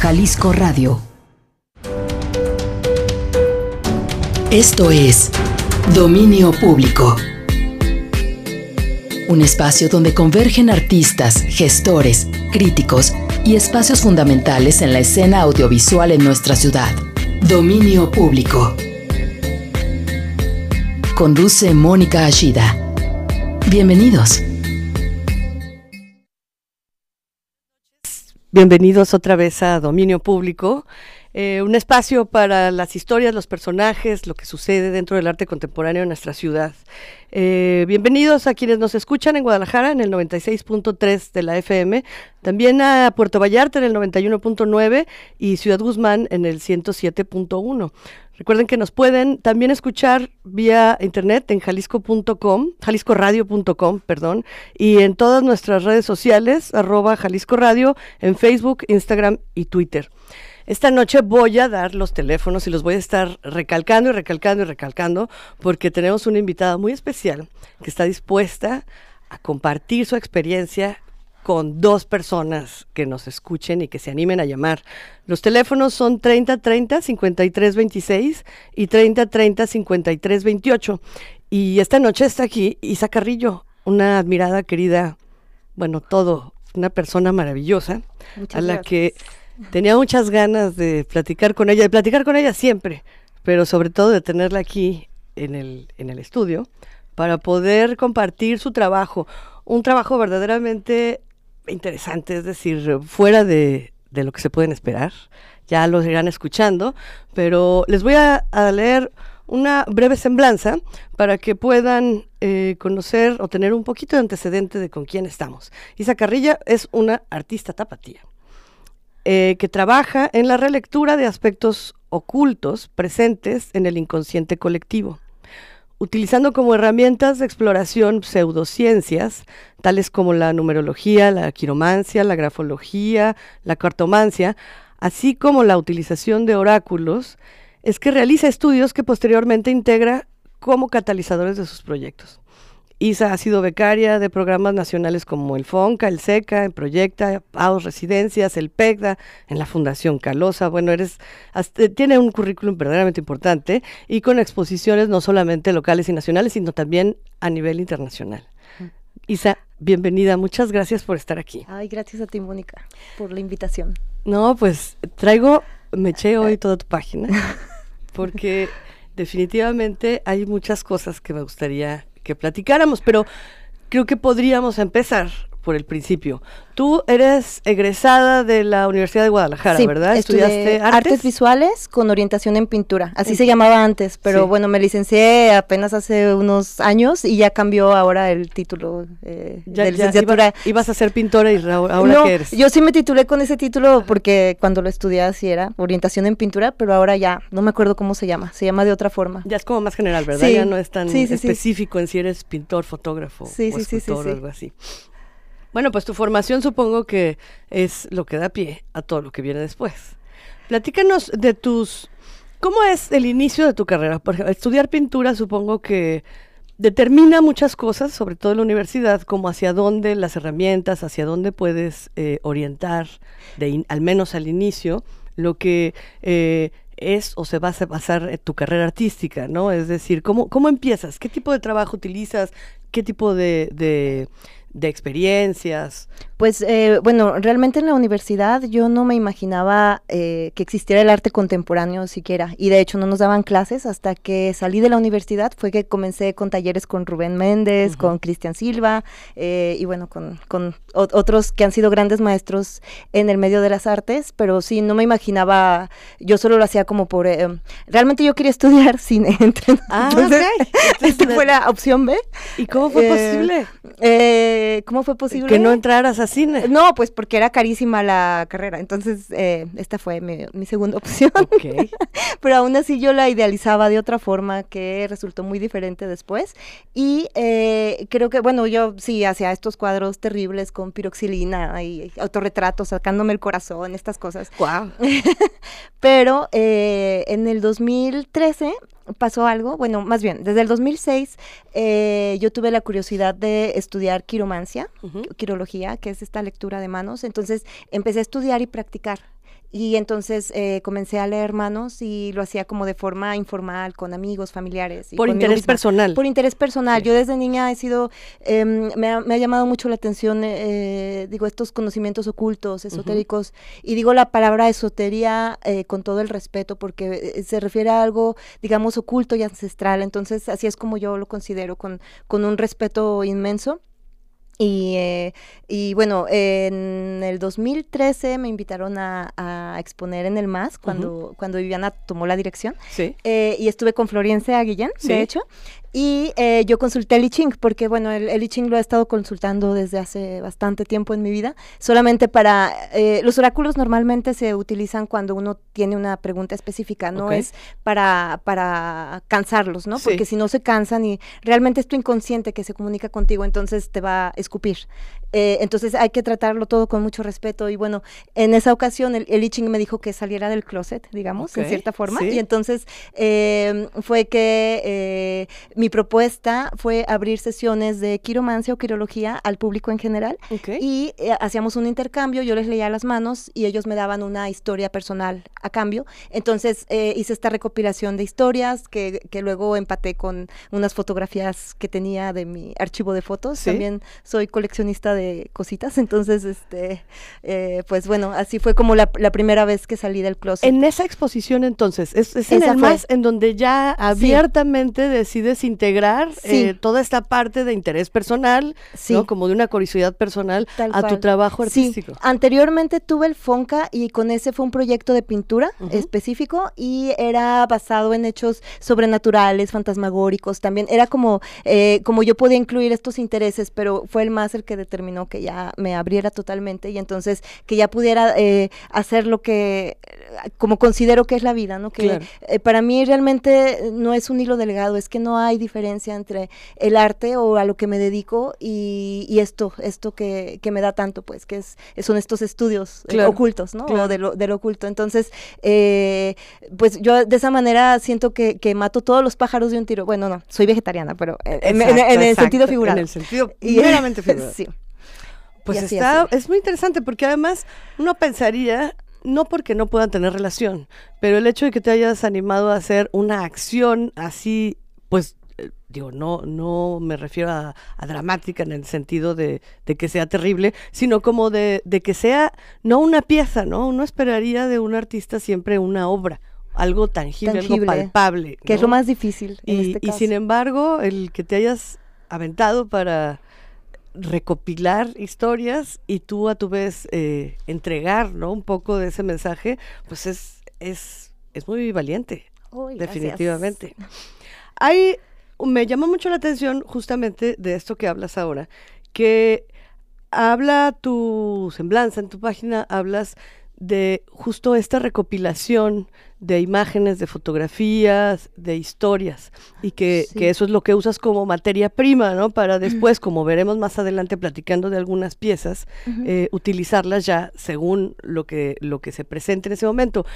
Jalisco Radio. Esto es Dominio Público. Un espacio donde convergen artistas, gestores, críticos y espacios fundamentales en la escena audiovisual en nuestra ciudad. Dominio Público. Conduce Mónica Ashida. Bienvenidos. Bienvenidos otra vez a Dominio Público, eh, un espacio para las historias, los personajes, lo que sucede dentro del arte contemporáneo en nuestra ciudad. Eh, bienvenidos a quienes nos escuchan en Guadalajara en el 96.3 de la FM, también a Puerto Vallarta en el 91.9 y Ciudad Guzmán en el 107.1. Recuerden que nos pueden también escuchar vía internet en jalisco.com, jaliscoradio.com, perdón, y en todas nuestras redes sociales, arroba Jalisco Radio, en Facebook, Instagram y Twitter. Esta noche voy a dar los teléfonos y los voy a estar recalcando y recalcando y recalcando porque tenemos una invitada muy especial que está dispuesta a compartir su experiencia con dos personas que nos escuchen y que se animen a llamar. Los teléfonos son 3030 5326 y 3030 5328. Y esta noche está aquí Isa Carrillo, una admirada, querida, bueno, todo, una persona maravillosa, a la que tenía muchas ganas de platicar con ella, de platicar con ella siempre, pero sobre todo de tenerla aquí en el, en el estudio para poder compartir su trabajo, un trabajo verdaderamente interesante, es decir, fuera de, lo que se pueden esperar. Ya los irán escuchando, pero les voy a, leer una breve semblanza para que puedan eh, conocer o tener un poquito de antecedente de con quién estamos. Isa Carrilla es una artista tapatía eh, que trabaja en la relectura de aspectos ocultos presentes en el inconsciente colectivo utilizando como herramientas de exploración pseudociencias, tales como la numerología, la quiromancia, la grafología, la cartomancia, así como la utilización de oráculos, es que realiza estudios que posteriormente integra como catalizadores de sus proyectos. Isa ha sido becaria de programas nacionales como el FONCA, el SECA, en Proyecta, PAUS Residencias, el PECDA, en la Fundación Calosa. Bueno, eres, tiene un currículum verdaderamente importante y con exposiciones no solamente locales y nacionales, sino también a nivel internacional. Isa, bienvenida, muchas gracias por estar aquí. Ay, gracias a ti, Mónica, por la invitación. No, pues traigo, me eché hoy toda tu página, porque definitivamente hay muchas cosas que me gustaría que platicáramos, pero creo que podríamos empezar por el principio. Tú eres egresada de la Universidad de Guadalajara, ¿verdad? ¿Estudiaste artes? visuales con orientación en pintura. Así se llamaba antes, pero bueno, me licencié apenas hace unos años y ya cambió ahora el título eh, de licenciatura. ibas a ser pintora y ahora qué eres? Yo sí me titulé con ese título porque cuando lo estudié así era orientación en pintura, pero ahora ya no me acuerdo cómo se llama. Se llama de otra forma. Ya es como más general, ¿verdad? Ya no es tan específico en si eres pintor, fotógrafo o escultor o algo así. Bueno, pues tu formación supongo que es lo que da pie a todo lo que viene después. Platícanos de tus... ¿Cómo es el inicio de tu carrera? Por ejemplo, estudiar pintura supongo que determina muchas cosas, sobre todo en la universidad, como hacia dónde las herramientas, hacia dónde puedes eh, orientar, de al menos al inicio, lo que eh, es o se va a basar en tu carrera artística, ¿no? Es decir, ¿cómo, cómo empiezas? ¿Qué tipo de trabajo utilizas? ¿Qué tipo de, de experiencias? Pues eh, bueno, realmente en la universidad yo no me imaginaba eh, que existiera el arte contemporáneo siquiera y de hecho no nos daban clases hasta que salí de la universidad fue que comencé con talleres con Rubén Méndez, con Cristian Silva eh, y bueno, con, con otros que han sido grandes maestros en el medio de las artes, pero sí, no me imaginaba, yo solo lo hacía como por... realmente yo quería estudiar cine. ah, Entonces, esta fue la opción B. ¿Y cómo fue posible? ¿Cómo fue posible? Que no entraras a cine. No, pues porque era carísima la carrera. Entonces, eh, esta fue mi, segunda opción. Pero aún así yo la idealizaba de otra forma que resultó muy diferente después. Y eh, creo que, bueno, yo sí hacía estos cuadros terribles con piroxilina y autorretratos, sacándome el corazón, estas cosas. Wow. Pero eh, en el 2013 pasó algo, bueno, más bien, desde el 2006 eh, yo tuve la curiosidad de estudiar quiromancia, quirología, que es esta lectura de manos, entonces empecé a estudiar y practicar. Y entonces eh, comencé a leer manos y lo hacía como de forma informal, con amigos, familiares. por interés personal. Por interés personal. Yo desde niña he sido, em, me, ha, llamado mucho la atención, eh, digo, estos conocimientos ocultos, esotéricos, y digo la palabra esotería eh, con todo el respeto porque se refiere a algo, digamos, oculto y ancestral. Entonces, así es como yo lo considero, con, con un respeto inmenso. Y, eh, y, bueno, en el 2013 me invitaron a, exponer en el MAS cuando, cuando Viviana tomó la dirección. Sí. Eh, y estuve con Florencia Guillén, de hecho. Y eh, yo consulté el I Ching, porque bueno, el, el, I Ching lo he estado consultando desde hace bastante tiempo en mi vida, solamente para, eh, los oráculos normalmente se utilizan cuando uno tiene una pregunta específica, no es para, para cansarlos, ¿no? Porque si no se cansan y realmente es tu inconsciente que se comunica contigo, entonces te va a escupir. Eh, entonces hay que tratarlo todo con mucho respeto y bueno, en esa ocasión el, el I Ching me dijo que saliera del closet, digamos, en cierta forma, y entonces fue que mi mi propuesta fue abrir sesiones de quiromancia o quirología al público en general y eh, hacíamos un intercambio, yo les leía las manos y ellos me daban una historia personal a cambio. Entonces eh, hice esta recopilación de historias que, que, luego empaté con unas fotografías que tenía de mi archivo de fotos. También soy coleccionista de cositas, entonces, este, eh, pues bueno, así fue como la, primera vez que salí del closet. En esa exposición entonces, es, en el más en donde ya abiertamente decides integrar eh, toda esta parte de interés personal, ¿no? como de una curiosidad personal a tu trabajo artístico. Anteriormente tuve el Fonca y con ese fue un proyecto de pintura específico y era basado en hechos sobrenaturales, fantasmagóricos, también. Era como, eh, como yo podía incluir estos intereses, pero fue el más el que determinó que ya me abriera totalmente y entonces que ya pudiera eh, hacer lo que, como considero que es la vida, ¿no? Que para mí realmente no es un hilo delgado, es que no hay diferencia entre el arte o a lo que me dedico y, esto, esto que, me da tanto, pues, que es, son estos estudios eh, ocultos, ¿no? O de lo, oculto. Entonces, eh, pues yo de esa manera siento que, mato todos los pájaros de un tiro. Bueno, no, soy vegetariana, pero en, el sentido figurado. En el sentido meramente figurado. sí. Pues está, es muy interesante porque además uno pensaría no porque no puedan tener relación, pero el hecho de que te hayas animado a hacer una acción así, pues digo, no, no me refiero a, dramática en el sentido de, que sea terrible, sino como de, que sea no una pieza, ¿no? Uno esperaría de un artista siempre una obra, algo tangible, algo palpable. Que es lo más difícil. y, este y sin embargo, el que te hayas aventado para recopilar historias y tú a tu vez eh, entregar ¿no? un poco de ese mensaje, pues es, es, es muy valiente, definitivamente. Hay me llama mucho la atención justamente de esto que hablas ahora, que habla tu semblanza en tu página, hablas de justo esta recopilación de imágenes, de fotografías, de historias, y que, eso es lo que usas como materia prima, ¿no? Para después, como veremos más adelante platicando de algunas piezas, eh, utilizarlas ya según lo que, lo que se presente en ese momento.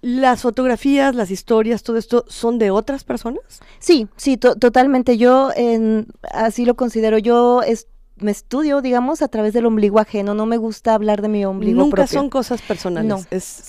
¿Las fotografías, las historias, todo esto son de otras personas? Sí, sí, totalmente. Yo en, así lo considero. Yo es, me estudio, digamos, a través del ombligo ajeno. No me gusta hablar de mi ombligo Nunca son cosas personales.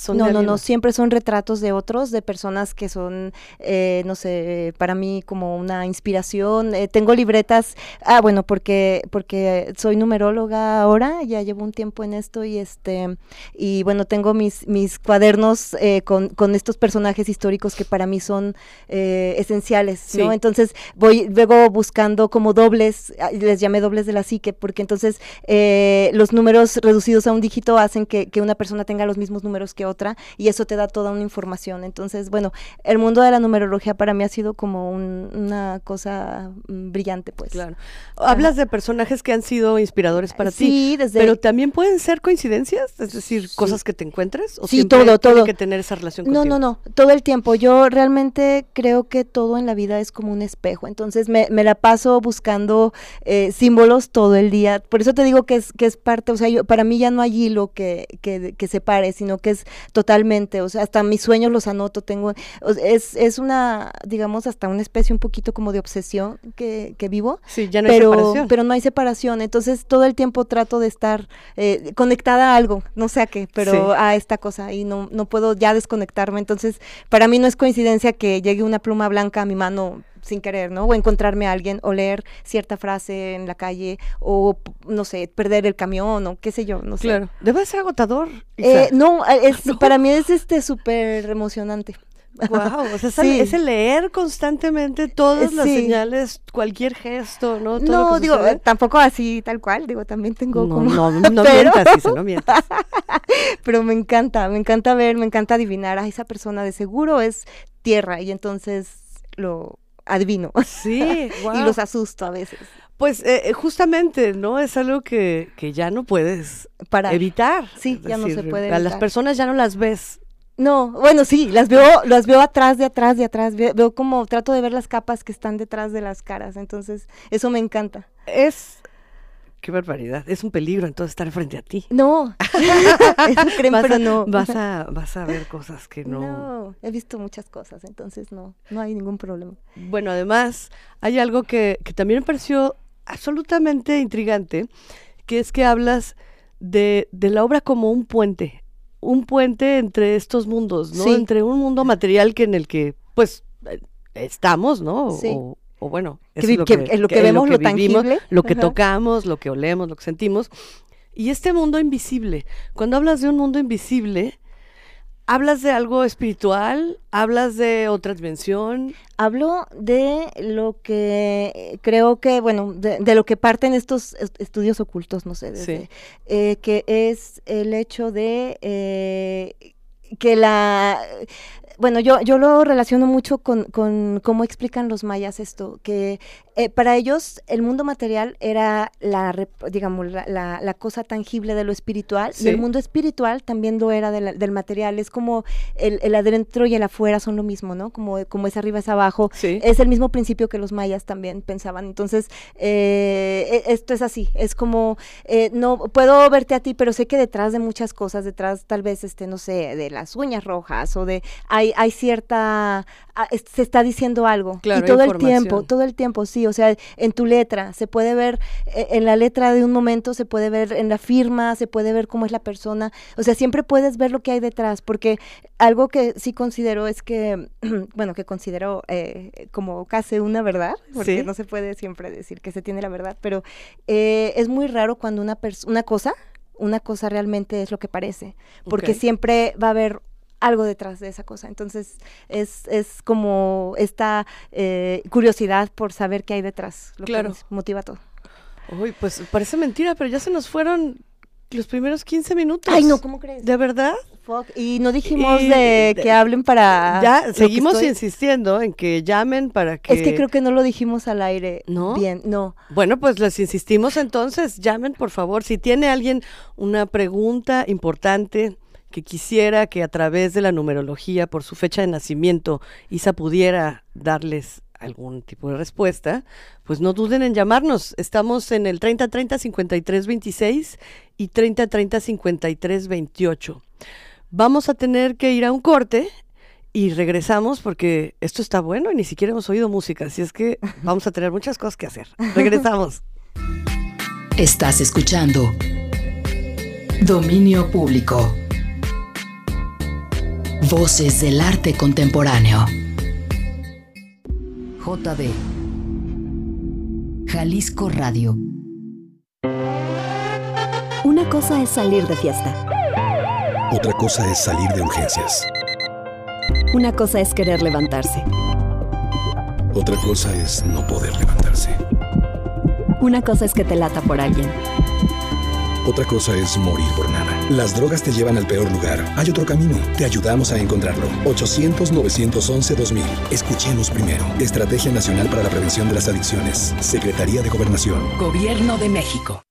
No, no, no, no, Siempre son retratos de otros, de personas que son, eh, no sé, para mí como una inspiración. Eh, tengo libretas. Ah, bueno, porque porque soy numeróloga ahora. Ya llevo un tiempo en esto y este y bueno tengo mis mis cuadernos eh, con, con estos personajes históricos que para mí son esenciales, ¿no? Entonces voy luego buscando como dobles. Ah, les llamé dobles de la porque entonces eh, los números reducidos a un dígito hacen que, una persona tenga los mismos números que otra y eso te da toda una información. Entonces, bueno, el mundo de la numerología para mí ha sido como una cosa mm, brillante, pues. Claro. Hablas de personajes que han sido inspiradores para ti. Sí, desde... Pero también pueden ser coincidencias, es decir, cosas que te encuentres. ¿O sí, todo, todo. que tener esa relación No, no, no, todo el tiempo. Yo realmente creo que todo en la vida es como un espejo. Entonces me, la paso buscando eh, símbolos todo todo el día. Por eso te digo que es, que es parte, o sea, yo, para mí ya no hay hilo que, que, que separe, sino que es totalmente, o sea, hasta mis sueños los anoto, tengo, es, es una, digamos, hasta una especie un poquito como de obsesión que, que vivo. Sí, ya no pero, hay separación. Pero no hay separación, entonces todo el tiempo trato de estar eh, conectada a algo, no sé a qué, pero Sí. a esta cosa y no, no puedo ya desconectarme, entonces para mí no es coincidencia que llegue una pluma blanca a mi mano sin querer, ¿no? O encontrarme a alguien o leer cierta frase en la calle o, no sé, perder el camión o qué sé yo, no sé. Claro. Debe ser agotador. Eh, no, eh, es, No. para mí es este súper emocionante. Wow, o sea, es, Sí. es el leer constantemente todas Eh, las sí. señales, cualquier gesto, ¿no? Todo lo No, que digo, sucede. tampoco así tal cual, digo, también tengo no, como... no, no pero- mientas, Isa, no mientas. pero me encanta, me encanta ver, me encanta adivinar a esa persona de seguro es tierra y entonces lo adivino Sí, wow. y los asusto a veces Pues eh, eh, justamente, ¿no? Es algo que, que ya no puedes para evitar. Sí, Es ya no se puede A las evitar. personas ya no las ves. No, bueno, sí, las veo, las veo atrás, de atrás, de atrás, veo, veo como trato de ver las capas que están detrás de las caras, entonces eso me encanta. Es. Qué barbaridad. Es un peligro entonces estar frente a ti. No, eso creen, vas, pero a, no. vas, a, vas a ver cosas que no. No, he visto muchas cosas, entonces no, no hay ningún problema. Bueno, además, hay algo que, que también me pareció absolutamente intrigante, que es que hablas de, de la obra como un puente, un puente entre estos mundos, ¿no? Sí. Entre un mundo material que en el que, pues, eh, estamos, ¿no? Sí. O, o bueno, eso es lo que- que, es lo que es vemos, lo vivimos, tangible. lo que Ajá. tocamos, lo que olemos, lo que sentimos. Y este mundo invisible, cuando hablas de un mundo invisible, hablas de algo espiritual, hablas de otra dimensión, Hablo de lo que creo que, bueno, de, de lo que parten estos est- estudios ocultos, no sé, desde, Sí. eh, que es el hecho de eh, que la... Bueno, yo, yo lo relaciono mucho con, con cómo explican los mayas esto, que eh, para ellos el mundo material era la, digamos, la, la- la cosa tangible de lo espiritual y el mundo espiritual también lo era de la- del material. Es como el, el adentro y el afuera son lo mismo, ¿no? Como, como es arriba es abajo. Sí. Es el mismo principio que los mayas también pensaban. Entonces, eh, e- esto es así. Es como, eh, no puedo verte a ti, pero sé que detrás de muchas cosas, detrás tal vez, este, no sé, de las uñas rojas o de, hay, hay cierta, ah, se está diciendo algo. Claro, y todo el tiempo, todo el tiempo, sí. O sea, en tu letra, se puede ver, eh, en la letra de un momento, se puede ver en la firma, se puede ver cómo es la persona. O sea, siempre puedes ver lo que hay detrás, porque algo que sí considero es que, bueno, que considero eh, como casi una verdad, porque Sí. no se puede siempre decir que se tiene la verdad, pero eh, es muy raro cuando una, una cosa, una cosa realmente es lo que parece, porque siempre va a haber algo detrás de esa cosa. Entonces, es, es como esta eh, curiosidad por saber qué hay detrás, lo Claro. que nos motiva todo. Uy, pues parece mentira, pero ya se nos fueron los primeros 15 minutos. Ay, no, ¿cómo crees? ¿De verdad? Fuck. Y no dijimos Y- de que hablen para... ya seguimos estoy- insistiendo en que llamen para que... Es que creo que no lo dijimos al aire ¿No? bien, no. Bueno, pues les insistimos entonces, llamen por favor. Si tiene alguien una pregunta importante que quisiera que a través de la numerología, por su fecha de nacimiento, Isa pudiera darles algún tipo de respuesta, pues no duden en llamarnos. Estamos en el 3030-5326 y 3030-5328. Vamos a tener que ir a un corte y regresamos porque esto está bueno y ni siquiera hemos oído música, así es que vamos a tener muchas cosas que hacer. Regresamos. Estás escuchando Dominio Público. Voces del arte contemporáneo. JB. Jalisco Radio. Una cosa es salir de fiesta. Otra cosa es salir de urgencias. Una cosa es querer levantarse. Otra cosa es no poder levantarse. Una cosa es que te lata por alguien. Otra cosa es morir por nada. Las drogas te llevan al peor lugar. Hay otro camino. Te ayudamos a encontrarlo. 800-911-2000. Escuchemos primero. Estrategia Nacional para la Prevención de las Adicciones. Secretaría de Gobernación. Gobierno de México.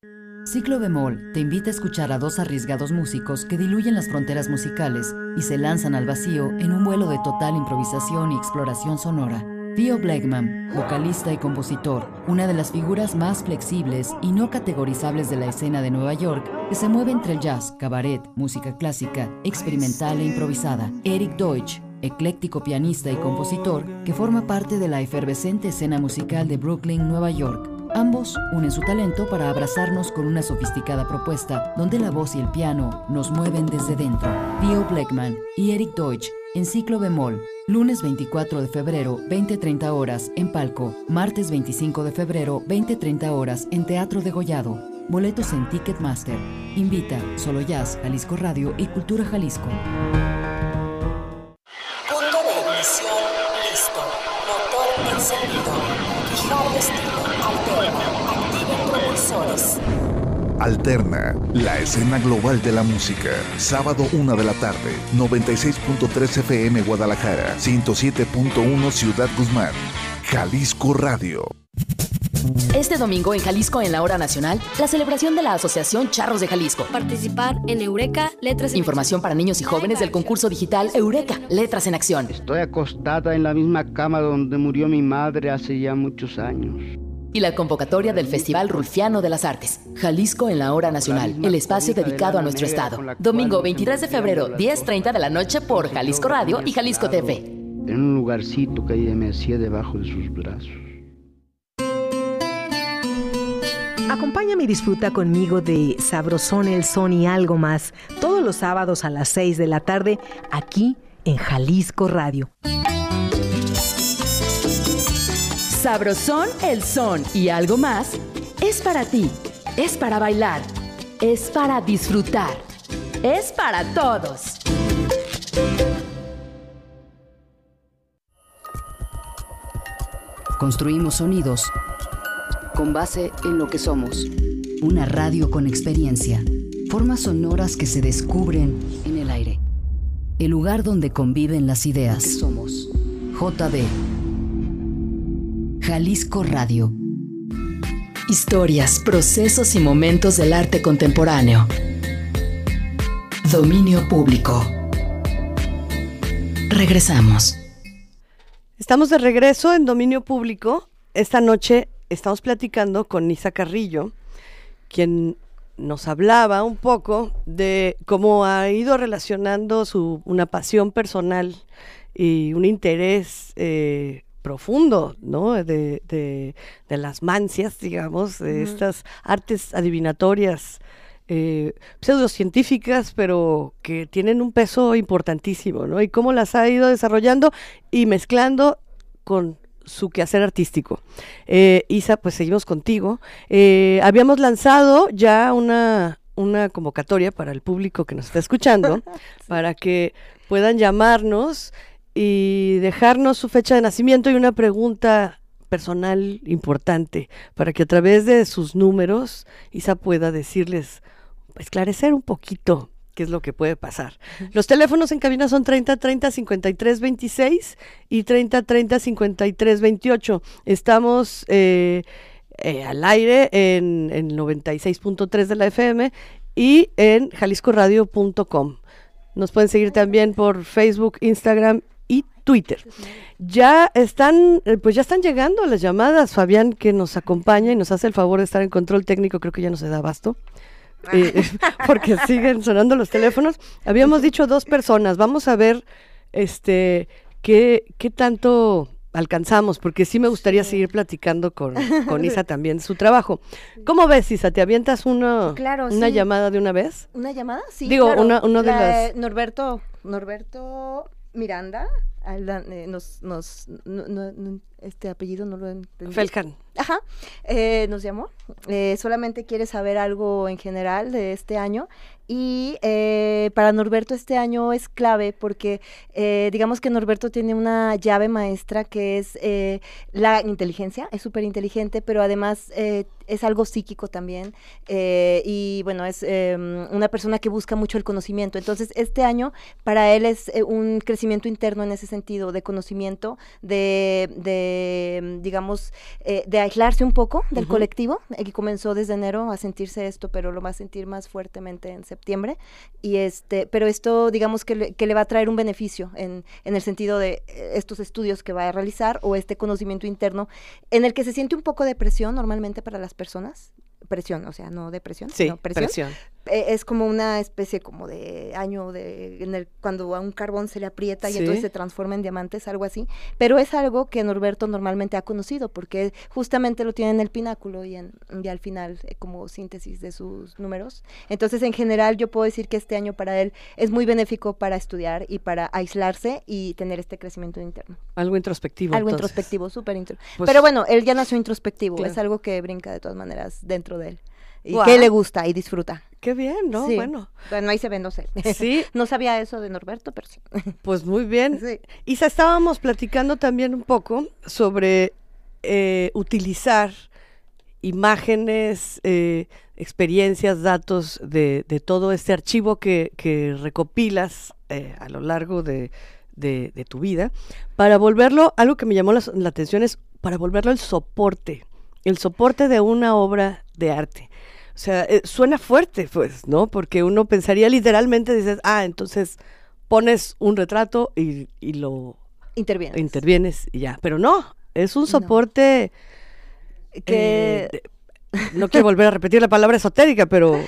Ciclo Bemol te invita a escuchar a dos arriesgados músicos que diluyen las fronteras musicales y se lanzan al vacío en un vuelo de total improvisación y exploración sonora. Theo Blackman, vocalista y compositor, una de las figuras más flexibles y no categorizables de la escena de Nueva York, que se mueve entre el jazz, cabaret, música clásica, experimental e improvisada. Eric Deutsch, ecléctico pianista y compositor, que forma parte de la efervescente escena musical de Brooklyn, Nueva York. Ambos unen su talento para abrazarnos con una sofisticada propuesta donde la voz y el piano nos mueven desde dentro. Theo Blackman y Eric Deutsch en ciclo bemol, lunes 24 de febrero 20-30 horas en Palco, martes 25 de febrero 20-30 horas en Teatro de Gollado. Boletos en Ticketmaster. Invita Solo Jazz, Jalisco Radio y Cultura Jalisco. Punto de ignición listo. Motor encendido. Destino. Activen propulsores. Alterna, la escena global de la música. Sábado 1 de la tarde, 96.3 FM Guadalajara, 107.1 Ciudad Guzmán. Jalisco Radio. Este domingo en Jalisco en la Hora Nacional, la celebración de la Asociación Charros de Jalisco. Participar en Eureka Letras en Información para niños y jóvenes del concurso digital Eureka Letras en Acción. Estoy acostada en la misma cama donde murió mi madre hace ya muchos años. Y la convocatoria del Festival Rulfiano de las Artes. Jalisco en la Hora Nacional, el espacio dedicado a nuestro estado. Domingo 23 de febrero, 10.30 de la noche por Jalisco Radio y Jalisco TV. En un lugarcito que ella me hacía debajo de sus brazos. Acompáñame y disfruta conmigo de Sabrosón el Son y algo más todos los sábados a las 6 de la tarde aquí en Jalisco Radio. Sabrosón el son y algo más es para ti, es para bailar, es para disfrutar, es para todos. Construimos sonidos con base en lo que somos. Una radio con experiencia. Formas sonoras que se descubren en el aire. El lugar donde conviven las ideas. somos. JB. Jalisco Radio. Historias, procesos y momentos del arte contemporáneo. Dominio público. Regresamos. Estamos de regreso en Dominio Público. Esta noche estamos platicando con Nisa Carrillo, quien nos hablaba un poco de cómo ha ido relacionando su, una pasión personal y un interés eh, profundo, ¿no? De, de, de, las mancias, digamos, de estas artes adivinatorias eh, pseudocientíficas, pero que tienen un peso importantísimo, ¿no? Y cómo las ha ido desarrollando y mezclando con su quehacer artístico. Eh, Isa, pues seguimos contigo. Eh, habíamos lanzado ya una, una convocatoria para el público que nos está escuchando, para que puedan llamarnos y dejarnos su fecha de nacimiento y una pregunta personal importante, para que a través de sus números Isa pueda decirles, esclarecer un poquito qué es lo que puede pasar. Los teléfonos en cabina son 30 30 53 26 y 30 30 53 28. Estamos eh, eh, al aire en, en 96.3 de la FM y en jaliscoradio.com. Nos pueden seguir también por Facebook, Instagram y Twitter. Ya están, eh, pues ya están llegando las llamadas. Fabián, que nos acompaña y nos hace el favor de estar en control técnico, creo que ya no se da abasto. Eh, porque siguen sonando los teléfonos. Habíamos dicho dos personas. Vamos a ver este qué, qué tanto alcanzamos, porque sí me gustaría seguir platicando con, con Isa también su trabajo. ¿Cómo ves, Isa? ¿Te avientas una, Claro, una sí. llamada de una vez? ¿Una llamada? Sí. Digo, claro. una- uno de La- las- Norberto, Norberto Miranda, eh, nos, nos, no- no- no- este apellido no lo entendí. Feljan. Ajá, eh, nos llamó. Eh, solamente quiere saber algo en general de este año. Y eh, para Norberto este año es clave porque eh, digamos que Norberto tiene una llave maestra que es eh, la inteligencia, es súper inteligente, pero además eh, es algo psíquico también. y bueno, es eh, una persona que busca mucho el conocimiento. Entonces, este año para él es un crecimiento interno en ese sentido de conocimiento, de, de digamos, eh, de aislarse un poco del colectivo, eh, que comenzó desde enero a sentirse esto, pero lo va a sentir más fuertemente en septiembre. Y este, pero esto, digamos, que le, que le va a traer un beneficio en, en el sentido de eh, estos estudios que va a realizar o este conocimiento interno, en el que se siente un poco de presión normalmente para las personas, presión, o sea, no depresión, Sí, sino presión. presión. Eh, es como una especie como de año de en el cuando a un carbón se le aprieta y Sí. entonces se transforma en diamantes, algo así. Pero es algo que Norberto normalmente ha conocido porque justamente lo tiene en el pináculo y, en, y al final eh, como síntesis de sus números. Entonces, en general, yo puedo decir que este año para él es muy benéfico para estudiar y para aislarse y tener este crecimiento interno. Algo introspectivo. Algo entonces. introspectivo, súper intro. Pues- Pero bueno, él ya nació introspectivo, Claro. es algo que brinca de todas maneras dentro de él. Y que le gusta y disfruta. Qué bien, ¿no? Sí. Bueno. Bueno, ahí se ve, no sé. Sí. no sabía eso de Norberto, pero sí. Pues muy bien. Sí. Isa, estábamos platicando también un poco sobre eh, utilizar imágenes, eh, experiencias, datos de, de todo este archivo que, que recopilas eh, a lo largo de, de- de tu vida, para volverlo, algo que me llamó la, la atención es para volverlo el soporte, el soporte de una obra de arte. O sea, eh, suena fuerte, pues, ¿no? Porque uno pensaría literalmente, dices, ah, entonces pones un retrato y, y lo Interviene. intervienes y ya. Pero no, es un soporte Que- eh, de- no quiero volver a repetir la palabra esotérica, pero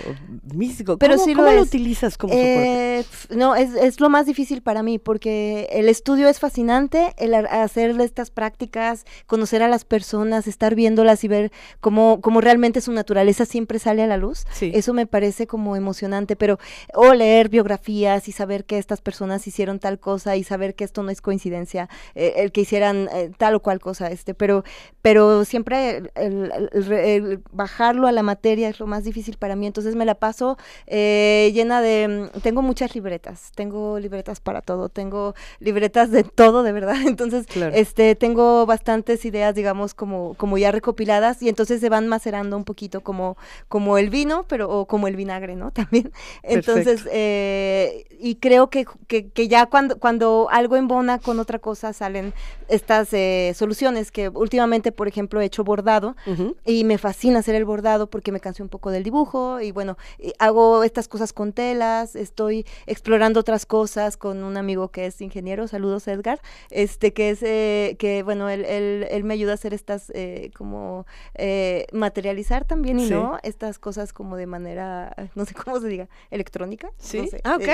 místico. Pero ¿Cómo, sí cómo lo lo es. utilizas como? Eh, no, es, es lo más difícil para mí porque el estudio es fascinante, el hacer estas prácticas, conocer a las personas, estar viéndolas y ver cómo, cómo realmente su naturaleza siempre sale a la luz. Sí. Eso me parece como emocionante, pero o leer biografías y saber que estas personas hicieron tal cosa y saber que esto no es coincidencia, eh, el que hicieran eh, tal o cual cosa, este, pero, pero siempre el, el- el bajarlo a la materia es lo más difícil para mí, entonces me la paso eh, llena de, mm, tengo muchas libretas, tengo libretas para todo, tengo libretas de todo, de verdad, entonces, Claro. este, tengo bastantes ideas, digamos, como, como ya recopiladas y entonces se van macerando un poquito como, como el vino, pero o como el vinagre, ¿no? También. Entonces, eh, y creo que, que, que ya cuando, cuando algo embona con otra cosa salen estas eh, soluciones que últimamente, por ejemplo, he hecho bordado y me fascina hacer el bordado porque me cansé un poco del dibujo y bueno, y hago estas cosas con telas, estoy explorando otras cosas con un amigo que es ingeniero, saludos Edgar, este que es, eh, que bueno, él, él, él me ayuda a hacer estas eh, como eh, materializar también y Sí. no, estas cosas como de manera, no sé cómo se diga, electrónica. Sí. no sé, Ah, ok.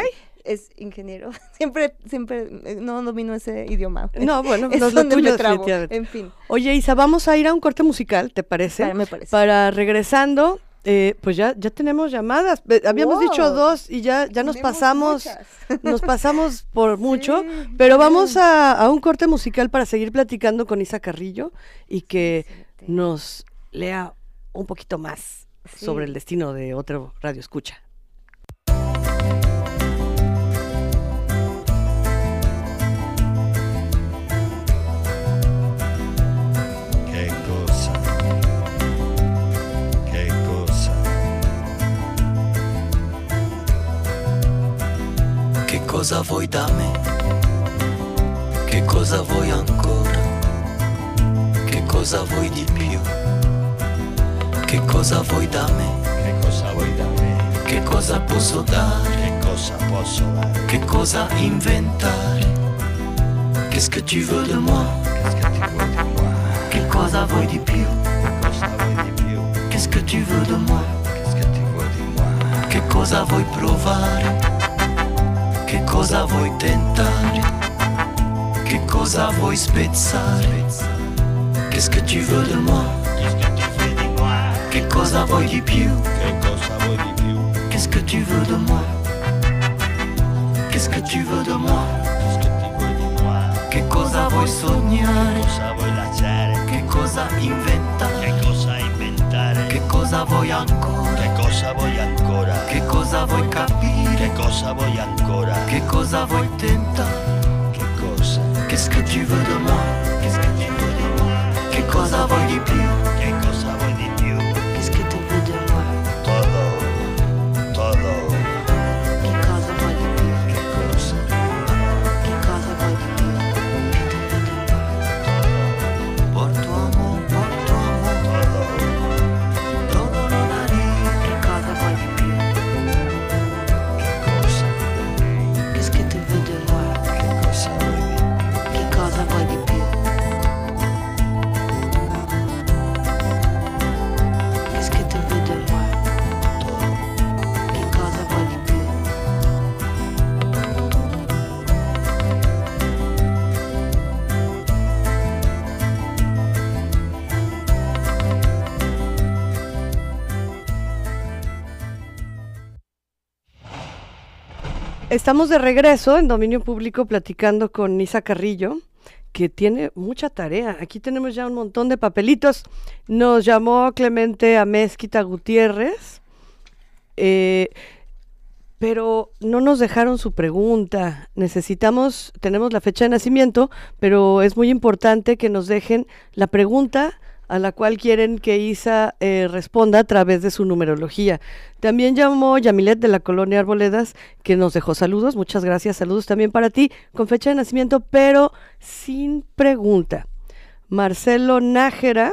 Es ingeniero, siempre, siempre eh, no domino ese idioma. No, bueno, es no es lo tuyo, me trabo, en fin. Oye, Isa, vamos a ir a un corte musical, ¿te parece? Para- me parece. Para regresando, eh, pues ya, ya tenemos llamadas. Habíamos dicho dos y ya, ya nos Tenemos pasamos, muchas. nos pasamos por mucho, pero vamos a, a un corte musical para seguir platicando con Isa Carrillo y que nos lea un poquito más sobre el destino de otro radio escucha. Cosa vuoi da me? Che cosa vuoi ancora? Che cosa vuoi di più? Che cosa vuoi da me? Che cosa vuoi da me? Che cosa posso dare? Che cosa posso dare? Che cosa inventare? Qu'est-ce que tu veux de moi? Qu'est-ce que tu vuoi di moi? Che cosa vuoi di più? Che cosa vuoi di più? Qu'est-ce que tu veux de moi? Che cosa vuoi provare? Che cosa vuoi tentare? Che cosa vuoi spezzare? Qu'est-ce que tu veux de moi? Che cosa vuoi di più? Qu'est-ce que tu veux de moi? Qu'est-ce que tu veux de moi? Che cosa vuoi sognare? Che cosa inventare? Che cosa vuoi ancora? Che cosa vuoi ancora? Che cosa vuoi capire? Che cosa vuoi ancora? Che cosa vuoi tentare? Che cosa? Qu'est-ce que tu veux de moi? Qu'est-ce moi? Che cosa vuoi di più? Estamos de regreso en dominio público platicando con Nisa Carrillo, que tiene mucha tarea. Aquí tenemos ya un montón de papelitos. Nos llamó Clemente Amezquita Gutiérrez, eh, pero no nos dejaron su pregunta. Necesitamos, tenemos la fecha de nacimiento, pero es muy importante que nos dejen la pregunta a la cual quieren que Isa eh, responda a través de su numerología. También llamó Yamilet de la colonia Arboledas, que nos dejó saludos. Muchas gracias. Saludos también para ti, con fecha de nacimiento, pero sin pregunta. Marcelo Nájera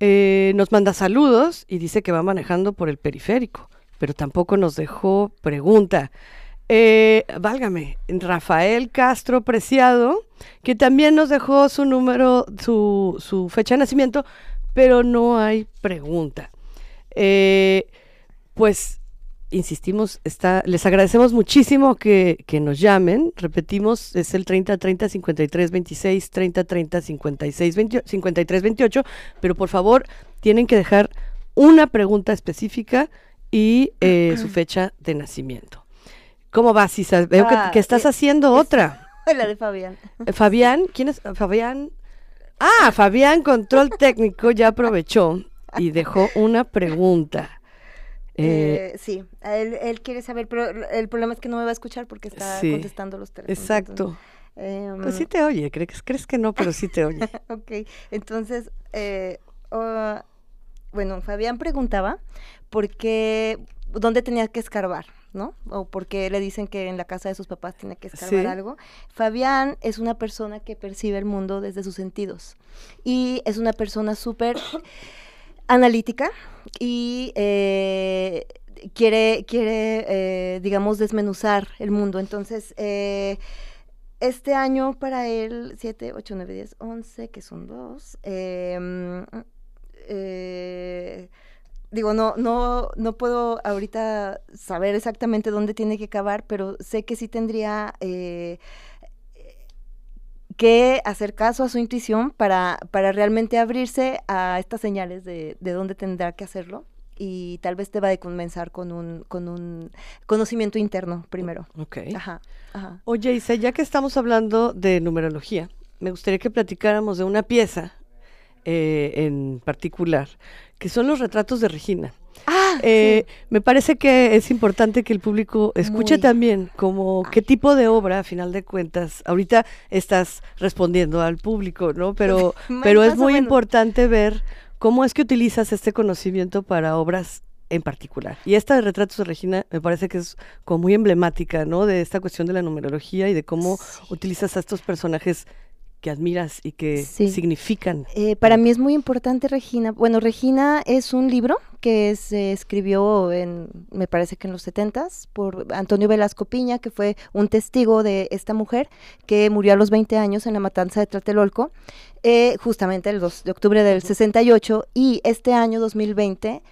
eh, nos manda saludos y dice que va manejando por el periférico, pero tampoco nos dejó pregunta. Eh, válgame, Rafael Castro Preciado, que también nos dejó su número, su, su fecha de nacimiento, pero no hay pregunta. Eh, pues, insistimos, está, les agradecemos muchísimo que, nos llamen. Repetimos, es el 30 30 53 26, 30 30 56 20, 53 28, pero por favor, tienen que dejar una pregunta específica y eh, su fecha de nacimiento. ¿Cómo vas, Isa? Veo que, Ah, que estás eh, haciendo otra. La de Fabián. Eh, Fabián, ¿quién es? Fabián. Ah, Fabián, control técnico, ya aprovechó y dejó una pregunta. Eh, Eh, sí, él, él quiere saber, pero el problema es que no me va a escuchar porque está Sí, contestando los teléfonos. exacto. entonces, pues sí em, te oye, crees, crees que no, pero sí te oye. ok, entonces, ah, bueno, Fabián preguntaba por qué, dónde tenía que escarbar, ¿no? O por qué le dicen que en la casa de sus papás tiene que escarbar Sí. algo. Fabián es una persona que percibe el mundo desde sus sentidos y es una persona súper analítica y eh, quiere, quiere eh, digamos, desmenuzar el mundo. Entonces, eh, este año para él, 7, 8, 9, 10, 11, que son dos, eh, mm, eh, digo, no, no, no puedo ahorita saber exactamente dónde tiene que acabar, pero sé que sí tendría eh, que hacer caso a su intuición para, para realmente abrirse a estas señales de, de dónde tendrá que hacerlo. Y tal vez te va a comenzar con un, con un conocimiento interno primero. Ok. Ajá, ajá. Oye, Isa, ya que estamos hablando de numerología, me gustaría que platicáramos de una pieza eh, en particular, que son los retratos de Regina. Ah, Eh, Me parece que es importante que el público escuche Muy. también como qué tipo de obra, a final de cuentas, ahorita estás respondiendo al público, ¿no? Pero, pero es muy importante ver cómo es que utilizas este conocimiento para obras en particular. Y esta de Retratos de Regina me parece que es como muy emblemática, ¿no? De esta cuestión de la numerología y de cómo utilizas a estos personajes que admiras y que Sí. significan. Eh, para mí es muy importante Regina. Bueno, Regina es un libro que se escribió en, me parece que en los setentas, por Antonio Velasco Piña, que fue un testigo de esta mujer que murió a los 20 años en la matanza de Tlatelolco, eh, justamente el 2 de octubre del 68, y este año 2020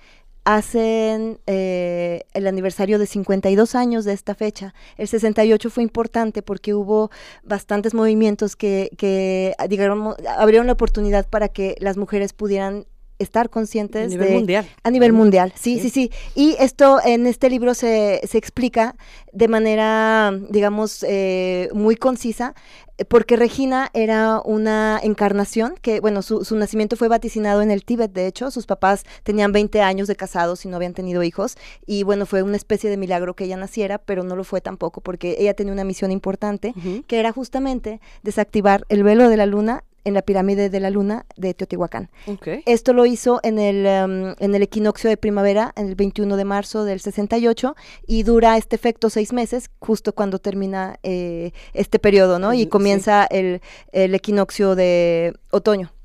hacen eh, el aniversario de 52 años de esta fecha. El 68 fue importante porque hubo bastantes movimientos que, que digamos, abrieron la oportunidad para que las mujeres pudieran estar conscientes A nivel de mundial. a nivel mundial sí, Sí. sí sí. Y esto en este libro se, se explica de manera digamos eh, muy concisa porque Regina era una encarnación que, bueno, su, su nacimiento fue vaticinado en el Tíbet, de hecho, sus papás tenían 20 años de casados y no habían tenido hijos, y bueno, fue una especie de milagro que ella naciera, pero no lo fue tampoco, porque ella tenía una misión importante, que era justamente desactivar el velo de la luna en la pirámide de la luna de Teotihuacán. Ok. Esto lo hizo en el, em, en el equinoccio de primavera, en el 21 de marzo del 68, y dura este efecto seis meses, justo cuando termina eh, este periodo, ¿no? Y sí. comienza el, el equinoccio de otoño.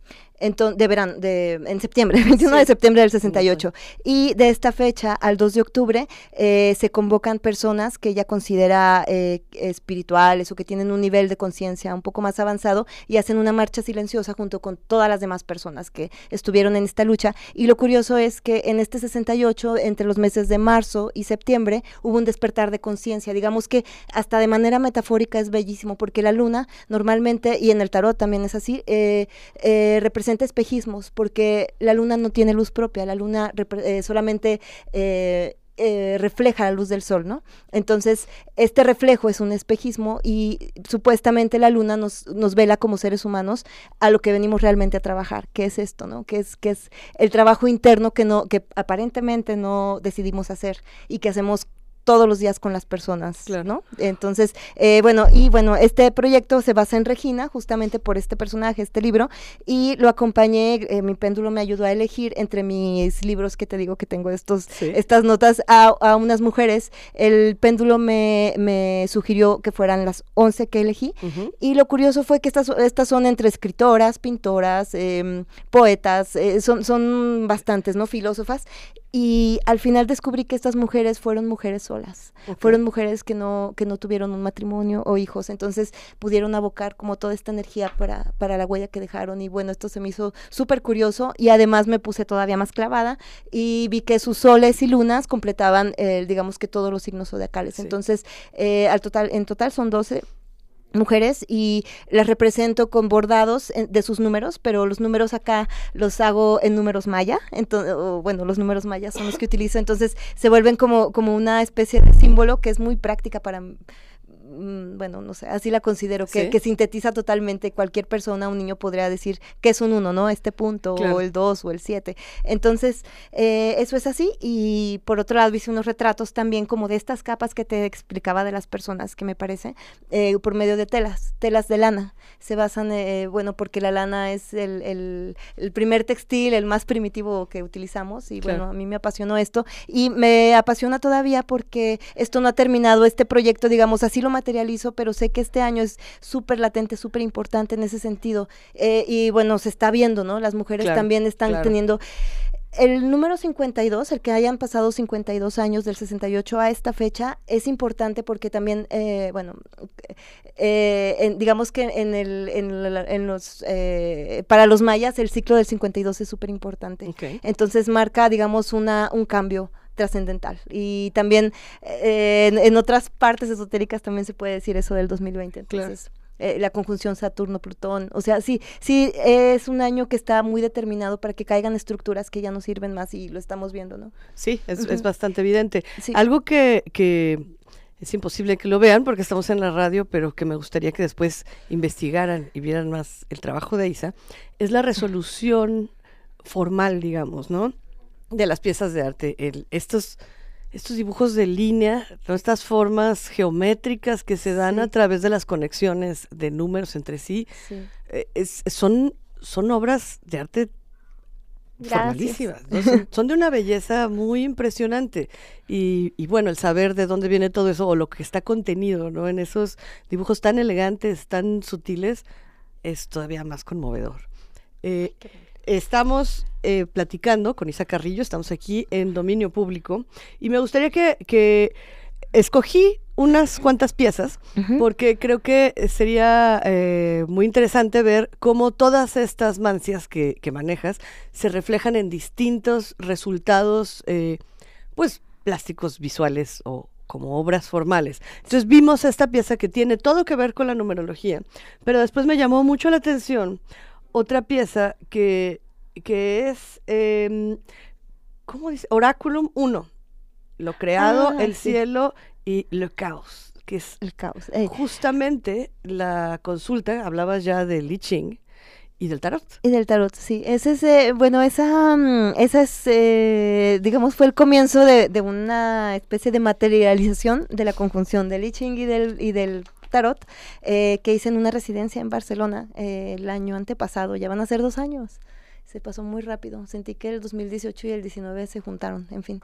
Enton- de verano, de, en septiembre, 21 de septiembre del 68. Y de esta fecha al 2 de octubre eh, se convocan personas que ella considera eh, espirituales o que tienen un nivel de conciencia un poco más avanzado y hacen una marcha silenciosa junto con todas las demás personas que estuvieron en esta lucha. Y lo curioso es que en este 68, entre los meses de marzo y septiembre, hubo un despertar de conciencia. Digamos que hasta de manera metafórica es bellísimo porque la luna normalmente, y en el tarot también es así, eh, eh, espejismos porque la luna no tiene luz propia, la luna eh, solamente... eh, eh, refleja la luz del sol, ¿no? Entonces, este reflejo es un espejismo y supuestamente la luna nos, nos vela como seres humanos a lo que venimos realmente a trabajar, que es esto, ¿no? Que es, es el trabajo interno que no, que aparentemente no decidimos hacer y que hacemos todos los días con las personas, ¿no? Entonces, eh, bueno, y bueno, este proyecto se basa en Regina, justamente por este personaje, este libro, y lo acompañé, eh, mi péndulo me ayudó a elegir entre mis libros que te digo que tengo estos, estas notas a, unas mujeres, el péndulo me, me, sugirió que fueran las 11 que elegí, y lo curioso fue que estas, estas son entre escritoras, pintoras, em, poetas, eh, son, son bastantes, ¿no? Filósofas, y al final descubrí que estas mujeres fueron mujeres solas, fueron mujeres que no, que no tuvieron un matrimonio o hijos, entonces pudieron abocar como toda esta energía para, para la huella que dejaron. Y bueno, esto se me hizo súper curioso y además me puse todavía más clavada y vi que sus soles y lunas completaban, eh, digamos que todos los signos zodiacales, entonces eh, al total, en total son 12 mujeres y las represento con bordados de sus números, pero los números acá los hago en números maya, entonces, bueno, los números mayas son los que utilizo, entonces se vuelven como, como una especie de símbolo que es muy práctica para bueno, no sé, así la considero, que, sintetiza totalmente cualquier persona, un niño podría decir que es un uno, ¿no? Este punto, o el dos, o el siete. Entonces, eh, eso es así. Y por otro lado, hice unos retratos también como de estas capas que te explicaba de las personas, que me parece, eh, por medio de telas, telas de lana. Se basan, eh, bueno, porque la lana es el, el, primer textil, el más primitivo que utilizamos. Y bueno, a mí me apasionó esto. Y me apasiona todavía porque esto no ha terminado, este proyecto, digamos, así lo materializo, pero sé que este año es súper latente, súper importante en ese sentido. Eh, y bueno, se está viendo, ¿no? Las mujeres también están teniendo el número 52, el que hayan pasado 52 años del 68 a esta fecha, es importante porque también, eh, bueno, eh, digamos que en, el, en, los, para los mayas el ciclo del 52 es súper importante. Entonces marca, digamos, una, un cambio trascendental. Y también eh, en, otras partes esotéricas también se puede decir eso del 2020. Entonces, eh, la conjunción Saturno-Plutón. O sea, sí, sí, es un año que está muy determinado para que caigan estructuras que ya no sirven más y lo estamos viendo, ¿no? Sí, es, bastante evidente. Algo que, que es imposible que lo vean porque estamos en la radio, pero que me gustaría que después investigaran y vieran más el trabajo de Isa, es la resolución formal, digamos, ¿no? De las piezas de arte, el, estos, estos dibujos de línea, todas estas formas geométricas que se dan a través de las conexiones de números entre sí, eh, son, son obras de arte formalísimas, son, de una belleza muy impresionante. Y, y, bueno, el saber de dónde viene todo eso o lo que está contenido ¿no? en esos dibujos tan elegantes, tan sutiles, es todavía más conmovedor. Eh, Estamos eh, platicando con Isa Carrillo, estamos aquí en dominio público y me gustaría que, escogí unas cuantas piezas porque creo que sería eh, muy interesante ver cómo todas estas mancias que, manejas se reflejan en distintos resultados, eh, pues plásticos visuales o como obras formales. Entonces vimos esta pieza que tiene todo que ver con la numerología, pero después me llamó mucho la atención otra pieza que, que es, eh, ¿cómo dice? Oráculum 1. Lo creado, ah, el cielo y lo caos, que es el caos. Eh. Justamente la consulta, hablabas ya de Li Ching, y del tarot. Y del tarot, sí. Ese es, eh, bueno, esa, mm, esa es, eh, digamos, fue el comienzo de, de, una especie de materialización de la conjunción del I Ching y del, y del tarot, eh, que hice en una residencia en Barcelona eh, el año antepasado, ya van a ser dos años se pasó muy rápido. Sentí que el 2018 y el 19 se juntaron, en fin.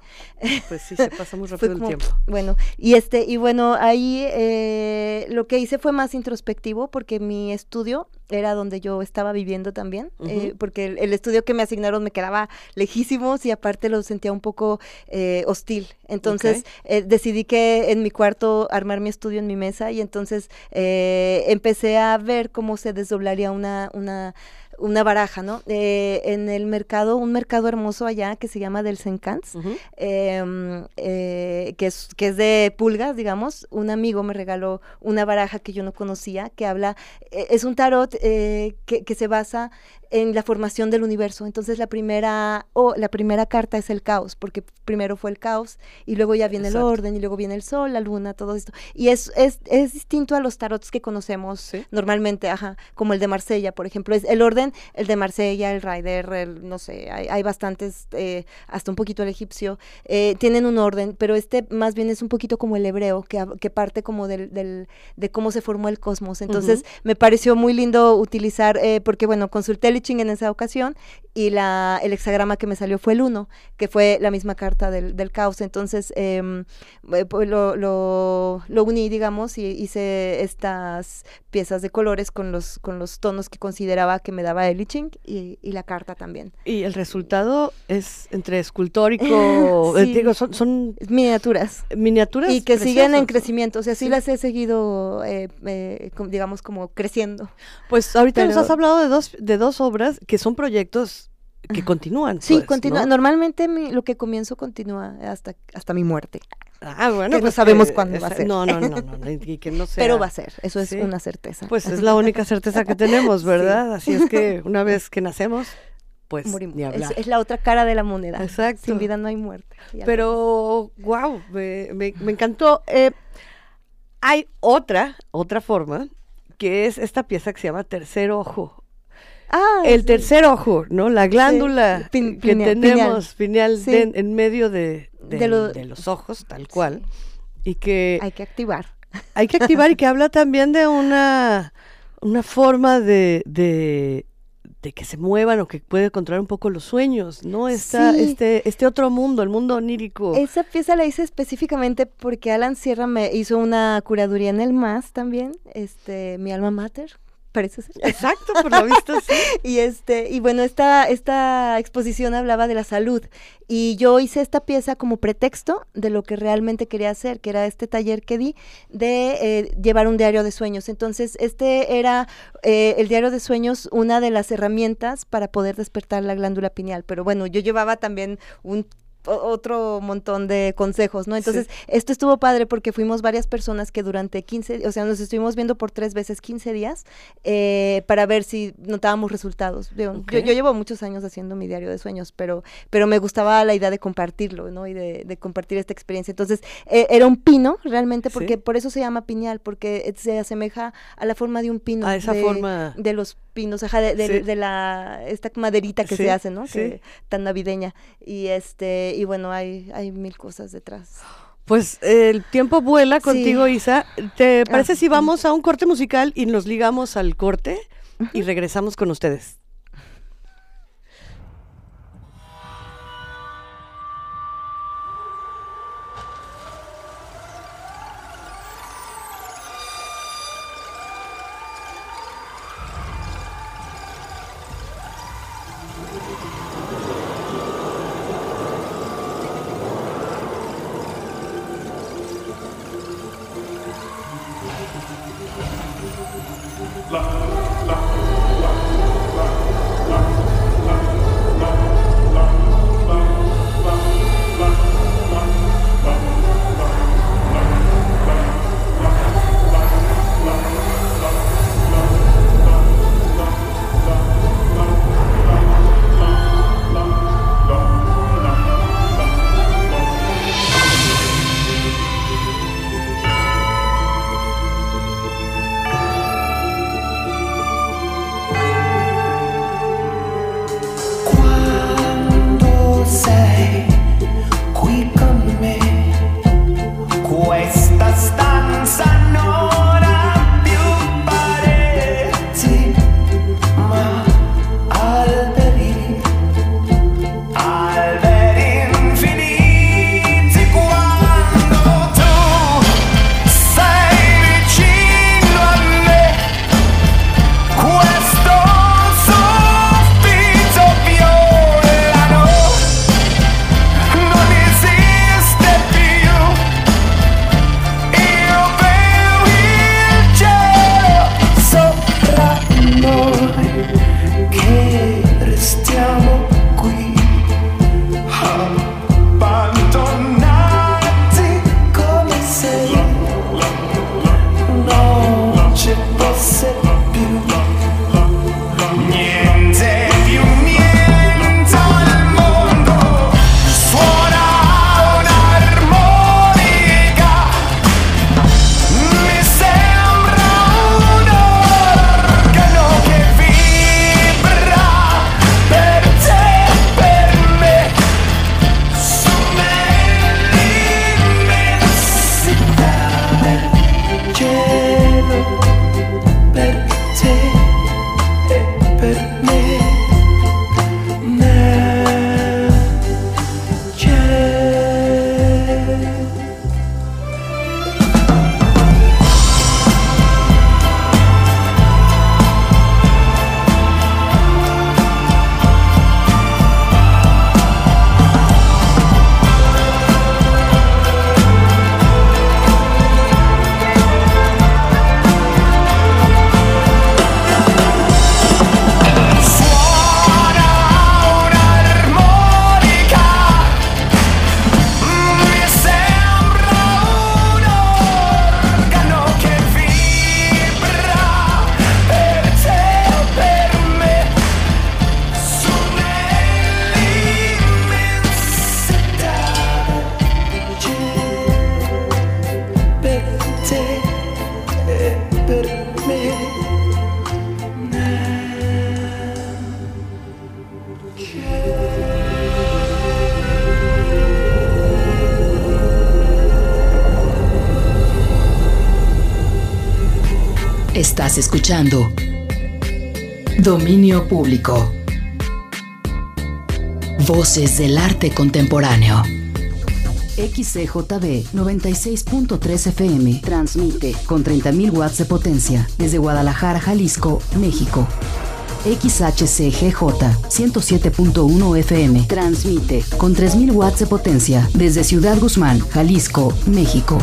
Pues sí, se pasa muy rápido el tiempo. Bueno, y este, y bueno, ahí eh, lo que hice fue más introspectivo porque mi estudio era donde yo estaba viviendo también, eh, porque el, estudio que me asignaron me quedaba lejísimos y aparte lo sentía un poco eh, hostil. Entonces decidí que en mi cuarto armar mi estudio en mi mesa y entonces empecé a ver cómo se desdoblaría una, una una baraja, ¿no? Eh, en el mercado, un mercado hermoso allá que se llama del Sencans, em, eh, que, es, que es de pulgas, digamos. Un amigo me regaló una baraja que yo no conocía, que habla, eh, es un tarot eh, que, que se basa en la formación del universo. Entonces la primera, o la primera carta es el caos, porque primero fue el caos y luego ya viene Exacto. el orden y luego viene el sol, la luna, todo esto. Y es, es, es distinto a los tarots que conocemos normalmente, ajá, como el de Marsella, por ejemplo. Es el orden, el de Marsella, el Rider, el, no sé, hay, hay bastantes, eh, hasta un poquito el egipcio, eh, tienen un orden, pero este más bien es un poquito como el hebreo, que, que parte como del, del, de cómo se formó el cosmos. Entonces, me pareció muy lindo utilizar, eh, porque bueno, consulté el I Ching en esa ocasión y la, el hexagrama que me salió fue el 1, que fue la misma carta del, del caos. Entonces, em, eh, pues lo, lo, lo uní, digamos, y hice estas piezas de colores con los, con los tonos que consideraba que me daba el I Ching y, y la carta también. Y el resultado es entre escultórico, eh, Sí. digo, son, son miniaturas. miniaturas Y que siguen en crecimiento, o sea, sí, Sí. las he seguido, eh, eh, com- digamos, como creciendo. Pues ahorita nos Pero- has hablado de dos, de dos obras que son proyectos que continúan. Sí, pues, continúa. ¿no? Normalmente mi- lo que comienzo continúa hasta, hasta mi muerte. Ah, bueno, que pues no sabemos que cuándo va a ser. No, no, no, no, no, y que no sea. Pero va a ser, eso es Sí. una certeza. Pues es la única certeza que tenemos, Sí. ¿verdad? Así es que una vez que nacemos, pues Morimos. ni Es, hablar. es la otra cara de la moneda. Exacto. Sin vida no hay muerte. Pero, wow, me, me- me encantó. Eh, hay otra, otra forma, que es esta pieza que se llama Tercer Ojo. Ah, el sí. tercer ojo, ¿no? La glándula Pin- que pineal, tenemos, pineal, Sí. de- en medio de, de- De lo- de los ojos, tal cual. Y que Hay que activar. hay que activar y que habla también de una, una forma de, que se muevan o que puede controlar un poco los sueños, ¿no? Esta, este, este otro mundo, el mundo onírico. Esa pieza la hice específicamente porque Alan Sierra me hizo una curaduría en el MAS también, este, mi alma mater, parece ser. Exacto, por lo visto sí. y este, y bueno, esta, esta exposición hablaba de la salud. Y yo hice esta pieza como pretexto de lo que realmente quería hacer, que era este taller que di de eh, llevar un diario de sueños. Entonces, este era eh, el diario de sueños, una de las herramientas para poder despertar la glándula pineal. Pero bueno, yo llevaba también un otro montón de consejos, ¿no? Entonces, esto estuvo padre porque fuimos varias personas que durante 15, o sea, nos estuvimos viendo por tres veces 15 días eh, para ver si notábamos resultados. Yo, yo llevo muchos años haciendo mi diario de sueños, pero, pero me gustaba la idea de compartirlo, ¿no? Y de, de compartir esta experiencia. Entonces, eh, era un pino realmente, porque Sí. por eso se llama piñal, porque se asemeja a la forma de un pino. A esa de, forma. De los pinos, ajá, de, de- Sí. de la, esta maderita que Sí, se hace, ¿no? sí. Que, tan navideña. Y este, y bueno, hay, hay mil cosas detrás. Pues el tiempo vuela contigo. Isa. ¿Te Ah, parece si vamos a un corte musical y nos ligamos al corte y regresamos con ustedes? Dominio Público. Voces del arte contemporáneo. XCJB 96.3 FM transmite con 30.000 watts de potencia desde Guadalajara, Jalisco, México. XHCGJ 107.1 FM transmite con 3.000 watts de potencia desde Ciudad Guzmán, Jalisco, México.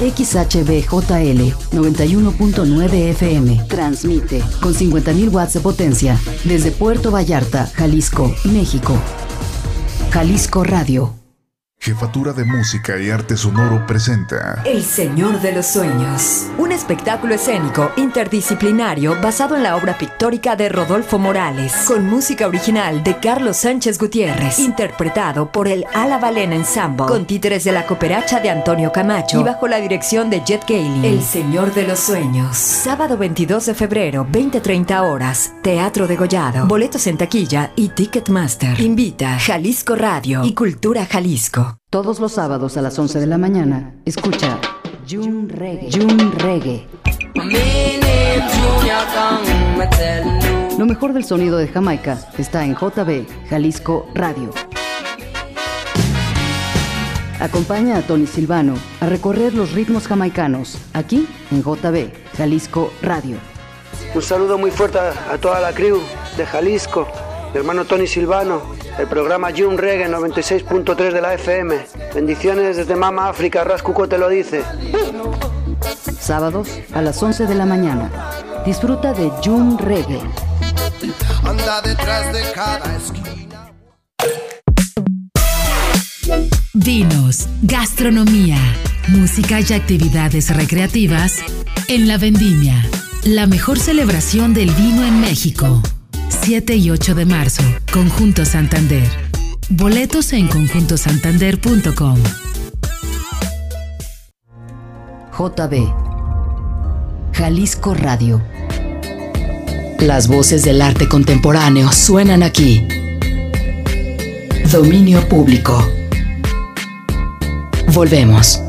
XHBJL 91.9 FM transmite con 50.000 watts de potencia desde Puerto Vallarta, Jalisco, México. Jalisco Radio. Jefatura de Música y Arte Sonoro presenta El Señor de los Sueños, un espectáculo escénico interdisciplinario basado en la obra pictórica de Rodolfo Morales, con música original de Carlos Sánchez Gutiérrez, interpretado por el Ala Balena Ensemble, con títeres de la cooperacha de Antonio Camacho y bajo la dirección de Jet Gailey. El Señor de los Sueños, sábado 22 de febrero, 20-30 horas, Teatro de Gollado, boletos en taquilla y Ticketmaster. Invita Jalisco Radio y Cultura Jalisco. Todos los sábados a las 11 de la mañana, escucha Jun Reggae. Lo mejor del sonido de Jamaica está en JB Jalisco Radio. Acompaña a Tony Silvano a recorrer los ritmos jamaicanos aquí en JB Jalisco Radio. Un saludo muy fuerte a, a toda la crew de Jalisco, mi hermano Tony Silvano, el programa Jun Reggae 96.3 de la FM. Bendiciones desde Mama África, Rascuco te lo dice. Sábados a las 11 de la mañana. Disfruta de Jun Reggae. Anda detrás de cada esquina. Vinos, gastronomía, música y actividades recreativas en La Vendimia, la mejor celebración del vino en México. 7 y 8 de marzo, Conjunto Santander. Boletos en conjuntosantander.com. JB. Jalisco Radio. Las voces del arte contemporáneo suenan aquí. Dominio público. Volvemos.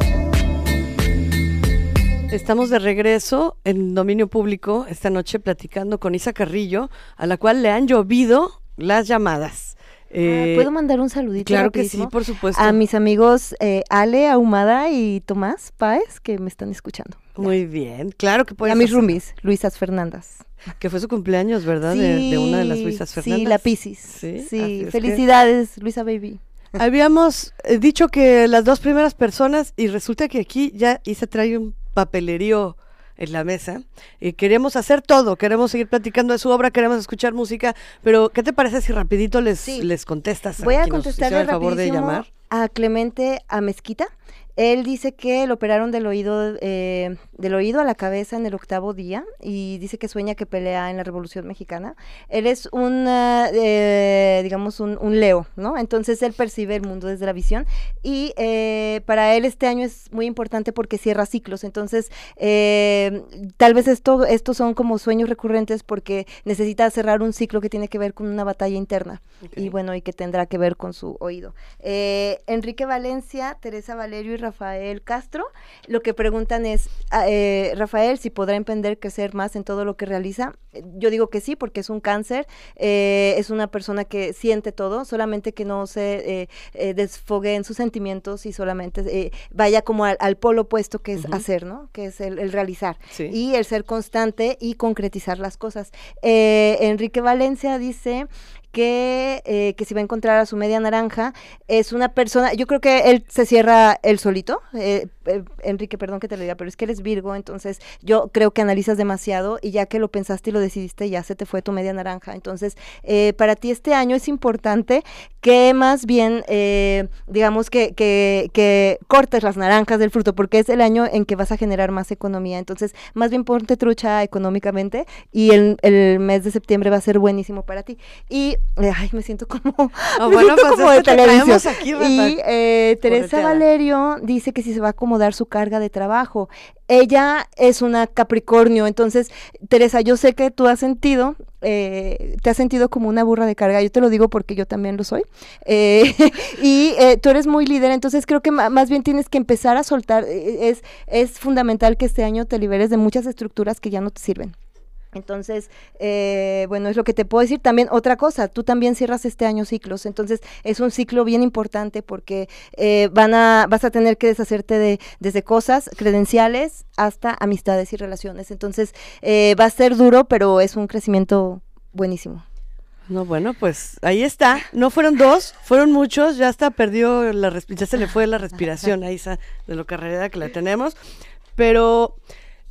Estamos de regreso en dominio público esta noche platicando con Isa Carrillo, a la cual le han llovido las llamadas. Eh, ¿Puedo mandar un saludito? Claro que sí, por supuesto. A mis amigos eh, Ale Ahumada y Tomás Páez que me están escuchando. Muy bien, claro que puedes. Y a mis roomies, Luisas Fernández. Que fue su cumpleaños, ¿verdad? Sí, de, de, una de las Luisas Fernández. Sí, la Piscis. Sí, sí. felicidades, que... Luisa Baby. Habíamos eh, dicho que las dos primeras personas, y resulta que aquí ya Isa trae un papelerío en la mesa. Y queremos hacer todo, queremos seguir platicando de su obra, queremos escuchar música, pero ¿qué te parece si rapidito les, sí. les contestas? Voy a, a contestarle favor de llamar. a Clemente a Mezquita. Él dice que lo operaron del oído, eh, del oído a la cabeza en el octavo día y dice que sueña que pelea en la Revolución Mexicana. Él es un, eh, digamos, un, un, Leo, ¿no? Entonces él percibe el mundo desde la visión y eh, para él este año es muy importante porque cierra ciclos. Entonces, eh, tal vez esto, estos son como sueños recurrentes porque necesita cerrar un ciclo que tiene que ver con una batalla interna okay. y bueno, y que tendrá que ver con su oído. Enrique Valencia, Teresa Valerio y Rafael Castro. Lo que preguntan es, eh, Rafael, si podrá emprender crecer más en todo lo que realiza. Yo digo que sí, porque es un cáncer, eh, es una persona que siente todo, solamente que no se eh, desfogue en sus sentimientos y solamente vaya como al, al, polo opuesto que es uh -huh. hacer, ¿no? Que es el, el realizar. Sí. Y el ser constante y concretizar las cosas. Enrique Valencia dice que, eh, que si va a encontrar a su media naranja, es una persona, yo creo que él se cierra él solito, eh, eh, Enrique, perdón que te lo diga, pero es que eres Virgo, entonces yo creo que analizas demasiado y ya que lo pensaste y lo decidiste, ya se te fue tu media naranja. Entonces, eh, para ti este año es importante que más bien, eh, digamos, que, que, que, cortes las naranjas del fruto, porque es el año en que vas a generar más economía. Entonces, más bien ponte trucha económicamente y el, el mes de septiembre va a ser buenísimo para ti. Y, ay, me siento como, oh, me bueno, siento pues como de televisión. Aquí, y Teresa Valerio dice que si se va a acomodar su carga de trabajo. Ella es una Capricornio, entonces, Teresa, yo sé que tú has sentido, eh, te has sentido como una burra de carga, yo te lo digo porque yo también lo soy, eh, y eh, tú eres muy líder, entonces creo que más bien tienes que empezar a soltar, es, es fundamental que este año te liberes de muchas estructuras que ya no te sirven. Entonces, eh, bueno, es lo que te puedo decir. También otra cosa, tú también cierras este año ciclos, entonces es un ciclo bien importante porque eh, van a, vas a tener que deshacerte de desde cosas credenciales hasta amistades y relaciones. Entonces, eh, va a ser duro, pero es un crecimiento buenísimo. No, bueno, pues ahí está. No fueron dos, fueron muchos. Ya hasta perdió la ya se le fue la respiración a Isa de lo carrera que la tenemos. Pero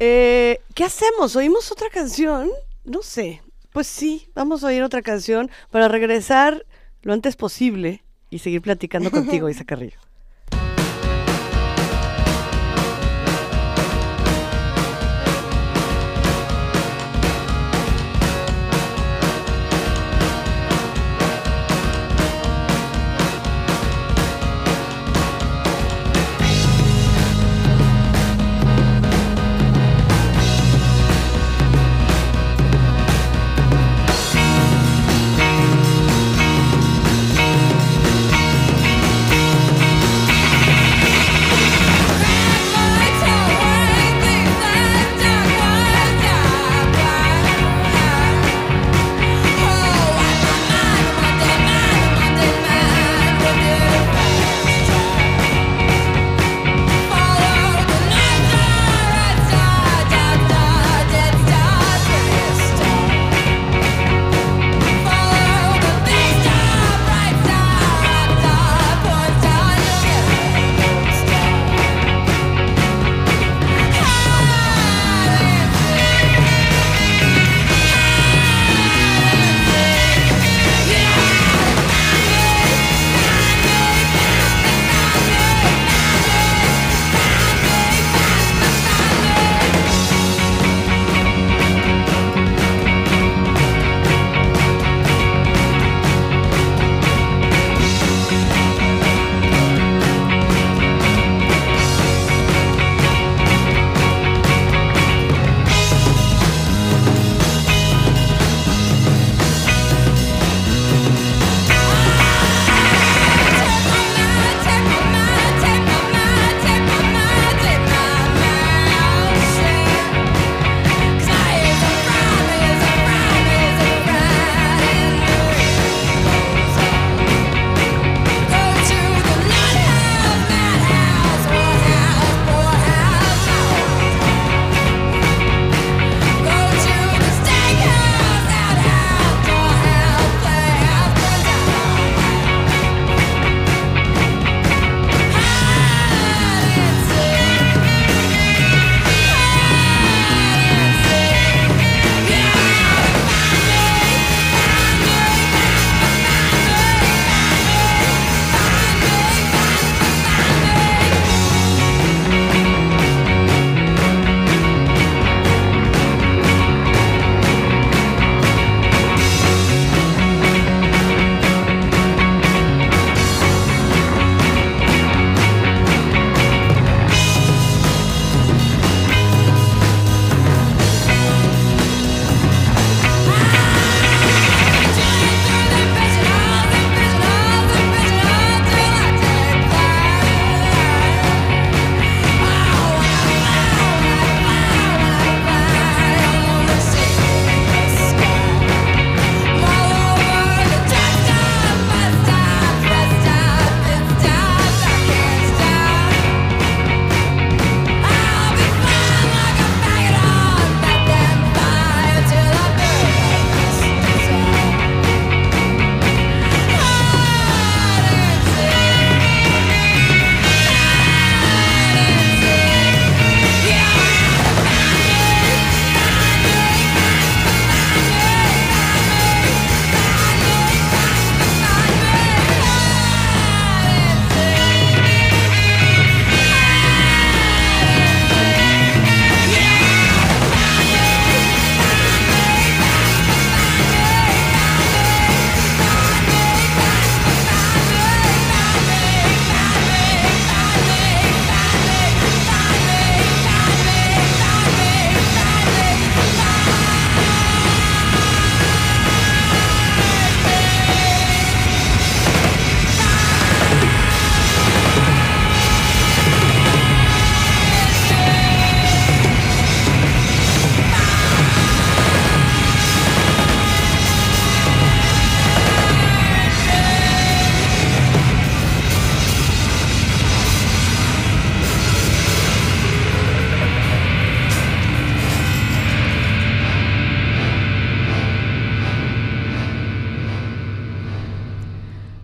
eh, ¿Qué hacemos? ¿Oímos otra canción? No sé. Pues sí, vamos a oír otra canción para regresar lo antes posible y seguir platicando contigo, Isa Carrillo.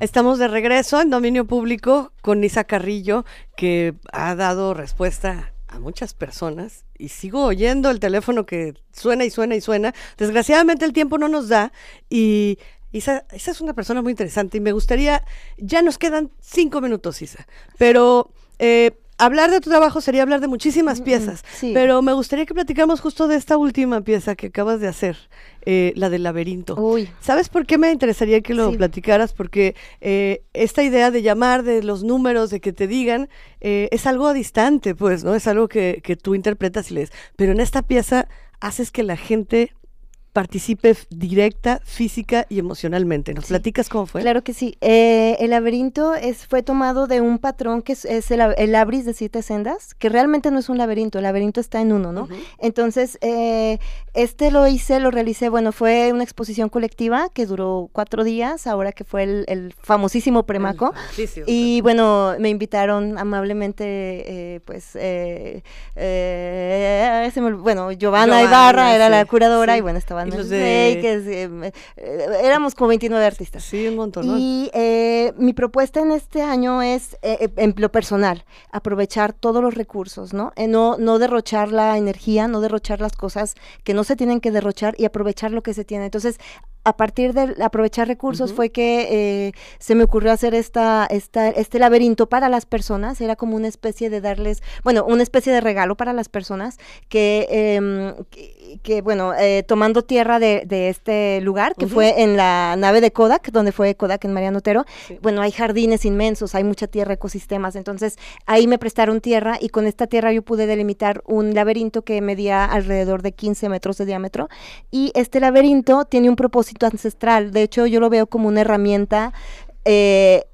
Estamos de regreso en dominio público con Isa Carrillo, que ha dado respuesta a muchas personas y sigo oyendo el teléfono que suena y suena y suena. Desgraciadamente el tiempo no nos da y Isa, Isa es una persona muy interesante y me gustaría, ya nos quedan cinco minutos, Isa, pero eh, hablar de tu trabajo sería hablar de muchísimas piezas, pero me gustaría que platicáramos justo de esta última pieza que acabas de hacer, eh, la del laberinto. ¿Sabes por qué me interesaría que lo platicaras? Porque eh, esta idea de llamar, de los números, de que te digan, eh, es algo distante, pues, ¿no? Es algo que, que tú interpretas y lees. Pero en esta pieza haces que la gente participe directa, física y emocionalmente. ¿Nos platicas cómo fue? Claro que sí. Eh, el laberinto es, fue tomado de un patrón que es, el, el, abris de siete sendas, que realmente no es un laberinto, el laberinto está en uno, ¿no? Entonces, eh, este lo hice, lo realicé, bueno, fue una exposición colectiva que duró cuatro días, ahora que fue el, famosísimo Premaco. y bueno, me invitaron amablemente, eh, pues, bueno, Giovanna, Ibarra era la curadora y bueno, estaban eh, eh, éramos como 29 artistas. Sí, un montón. Y eh, mi propuesta en este año es, en lo personal, aprovechar todos los recursos, ¿no? no, no derrochar la energía, no derrochar las cosas que no se tienen que derrochar y aprovechar lo que se tiene. Entonces, a partir de aprovechar recursos fue que se me ocurrió hacer esta, esta, este laberinto para las personas. Era como una especie de darles, bueno, una especie de regalo para las personas que, em, que, bueno, tomando tierra de, este lugar, que fue en la nave de Kodak, donde fue Kodak en Mariano Otero. Bueno, hay jardines inmensos, hay mucha tierra, ecosistemas. Entonces, ahí me prestaron tierra y con esta tierra yo pude delimitar un laberinto que medía alrededor de 15 metros de diámetro. Y este laberinto tiene un propósito ancestral. De hecho, yo lo veo como una herramienta. Eh,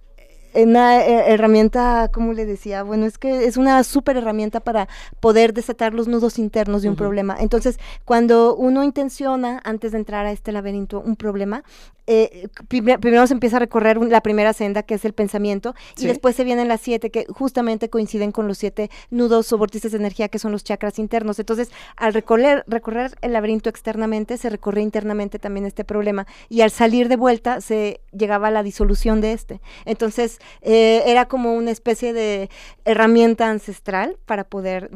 una eh, herramienta, como le decía, bueno, es que es una súper herramienta para poder desatar los nudos internos de un problema. Entonces, cuando uno intenciona, antes de entrar a este laberinto, un problema, eh, primero se empieza a recorrer la primera senda, que es el pensamiento, y después se vienen las siete, que justamente coinciden con los siete nudos o vórtices de energía, que son los chakras internos. Entonces, al recorrer, recorrer el laberinto externamente, se recorre internamente también este problema, y al salir de vuelta, se llegaba a la disolución de este. Entonces, eh, era como una especie de herramienta ancestral para poder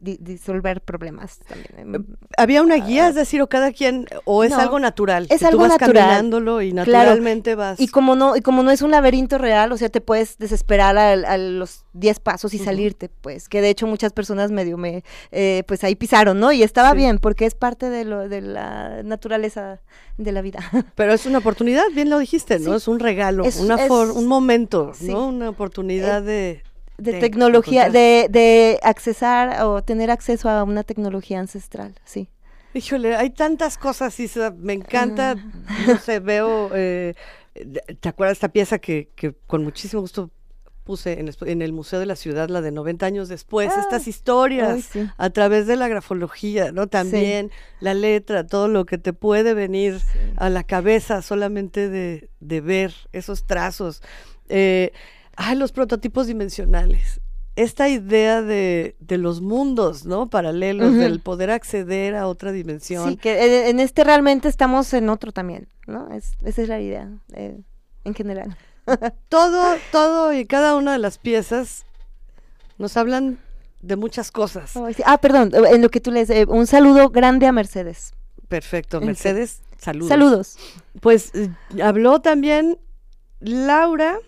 disolver problemas también. Eh, ¿Había una guía, es decir, o cada quien, o es algo natural? Es algo natural y naturalmente vas. Y como no, y como no es un laberinto real, o sea, te puedes desesperar a, los 10 pasos y salirte, pues, que de hecho muchas personas medio me, eh, pues ahí pisaron, ¿no? Y estaba bien, porque es parte de, lo, de la naturaleza de la vida. Pero es una oportunidad, bien lo dijiste, ¿no? Es un regalo, una un momento, ¿no? Una oportunidad de de, tecnología, de, de accesar o tener acceso a una tecnología ancestral, sí. Híjole, hay tantas cosas, y me encanta, no sé, veo, eh, ¿te acuerdas esta pieza que, que con muchísimo gusto puse en, el Museo de la Ciudad, la de 90 años después, ah, estas historias a través de la grafología, ¿no? También la letra, todo lo que te puede venir a la cabeza solamente de, de ver esos trazos. Eh, ay, los prototipos dimensionales esta idea de, de, los mundos, ¿no? Paralelos, del poder acceder a otra dimensión. Sí, que en este realmente estamos en otro también, ¿no? Es, esa es la idea, eh, en general. todo, todo y cada una de las piezas nos hablan de muchas cosas. Ah, perdón, en lo que tú lees, eh, un saludo grande a Mercedes. Perfecto, Mercedes, saludos. Saludos. Pues eh, habló también Laura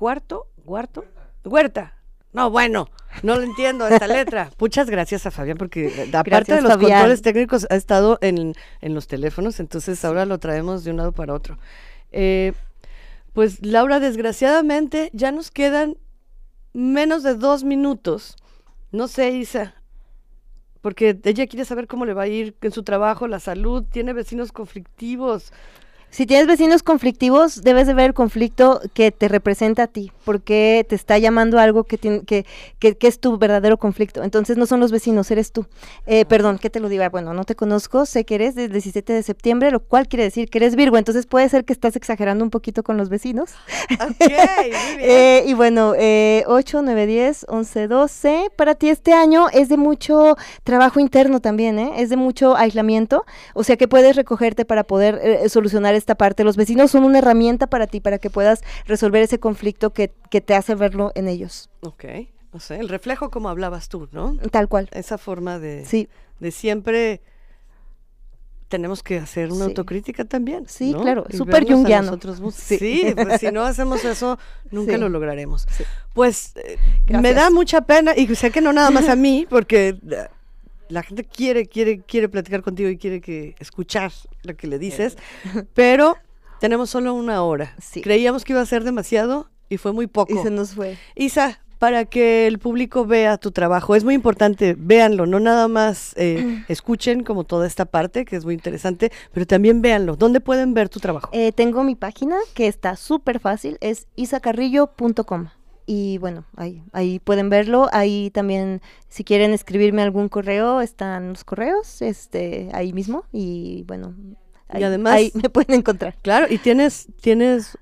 Cuarto, Cuarto, Huerta. No, bueno, no lo entiendo esta letra. Muchas gracias a Fabián porque eh, aparte de los controles técnicos ha estado en, los teléfonos, entonces ahora lo traemos de un lado para otro. Eh, pues Laura, desgraciadamente ya nos quedan menos de dos minutos. No sé, Isa, porque ella quiere saber cómo le va a ir en su trabajo, la salud, tiene vecinos conflictivos. Si tienes vecinos conflictivos, debes de ver el conflicto que te representa a ti, porque te está llamando algo que, tiene, que, que, es tu verdadero conflicto. Entonces no son los vecinos, eres tú. Eh, perdón, ¿qué te lo diga? Bueno, no te conozco, sé que eres del 17 de septiembre, lo cual quiere decir que eres Virgo, entonces puede ser que estás exagerando un poquito con los vecinos. Ok, muy bien. Eh, y bueno, eh, 8, 9, 10, 11, 12, para ti este año es de mucho trabajo interno también, ¿eh? es de mucho aislamiento, o sea que puedes recogerte para poder eh, solucionar esta parte. Los vecinos son una herramienta para ti, para que puedas resolver ese conflicto que, que te hace verlo en ellos. Ok, no sé, el reflejo como hablabas tú, ¿no? Tal cual. Esa forma de, Sí. de siempre tenemos que hacer una Sí. autocrítica también. Sí, ¿no? claro, súper mismos. Sí. Sí, pues si no hacemos eso, nunca Sí. lo lograremos. Pues eh, me da mucha pena, y sé que no nada más a mí, porque eh, la gente quiere, quiere, quiere platicar contigo y quiere que escuchar lo que le dices, pero tenemos solo una hora. Creíamos que iba a ser demasiado y fue muy poco. Y se nos fue. Isa, para que el público vea tu trabajo, es muy importante, véanlo, no nada más eh, escuchen como toda esta parte, que es muy interesante, pero también véanlo. ¿Dónde pueden ver tu trabajo? Eh, tengo mi página que está súper fácil, es isacarrillo.com. Y bueno, ahí, ahí pueden verlo. Ahí también, si quieren escribirme algún correo, están los correos, este, ahí mismo. Y bueno, ahí, y además ahí me pueden encontrar. Claro, y tienes tienes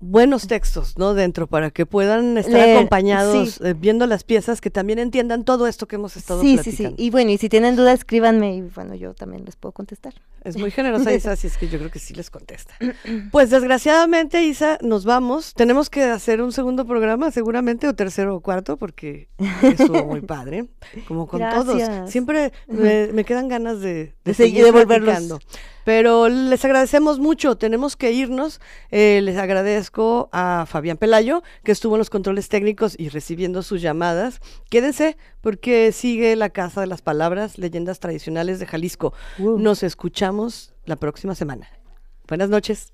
buenos textos, ¿no? Dentro para que puedan estar Leer, acompañados sí. eh, viendo las piezas que también entiendan todo esto que hemos estado Sí, sí, platicando. sí. Y bueno, y si tienen dudas, escríbanme y bueno, yo también les puedo contestar. Es muy generosa Isa, así es que yo creo que sí les contesta. Pues desgraciadamente, Isa, nos vamos. Tenemos que hacer un segundo programa, seguramente, o tercero o cuarto, porque estuvo muy padre, como con todos. Siempre me, me quedan ganas de, De seguir, de volverlos. platicando. Pero les agradecemos mucho, tenemos que irnos. Eh, les agradezco a Fabián Pelayo, que estuvo en los controles técnicos y recibiendo sus llamadas. Quédense porque sigue la Casa de las Palabras, leyendas tradicionales de Jalisco. Nos la próxima semana. Buenas noches.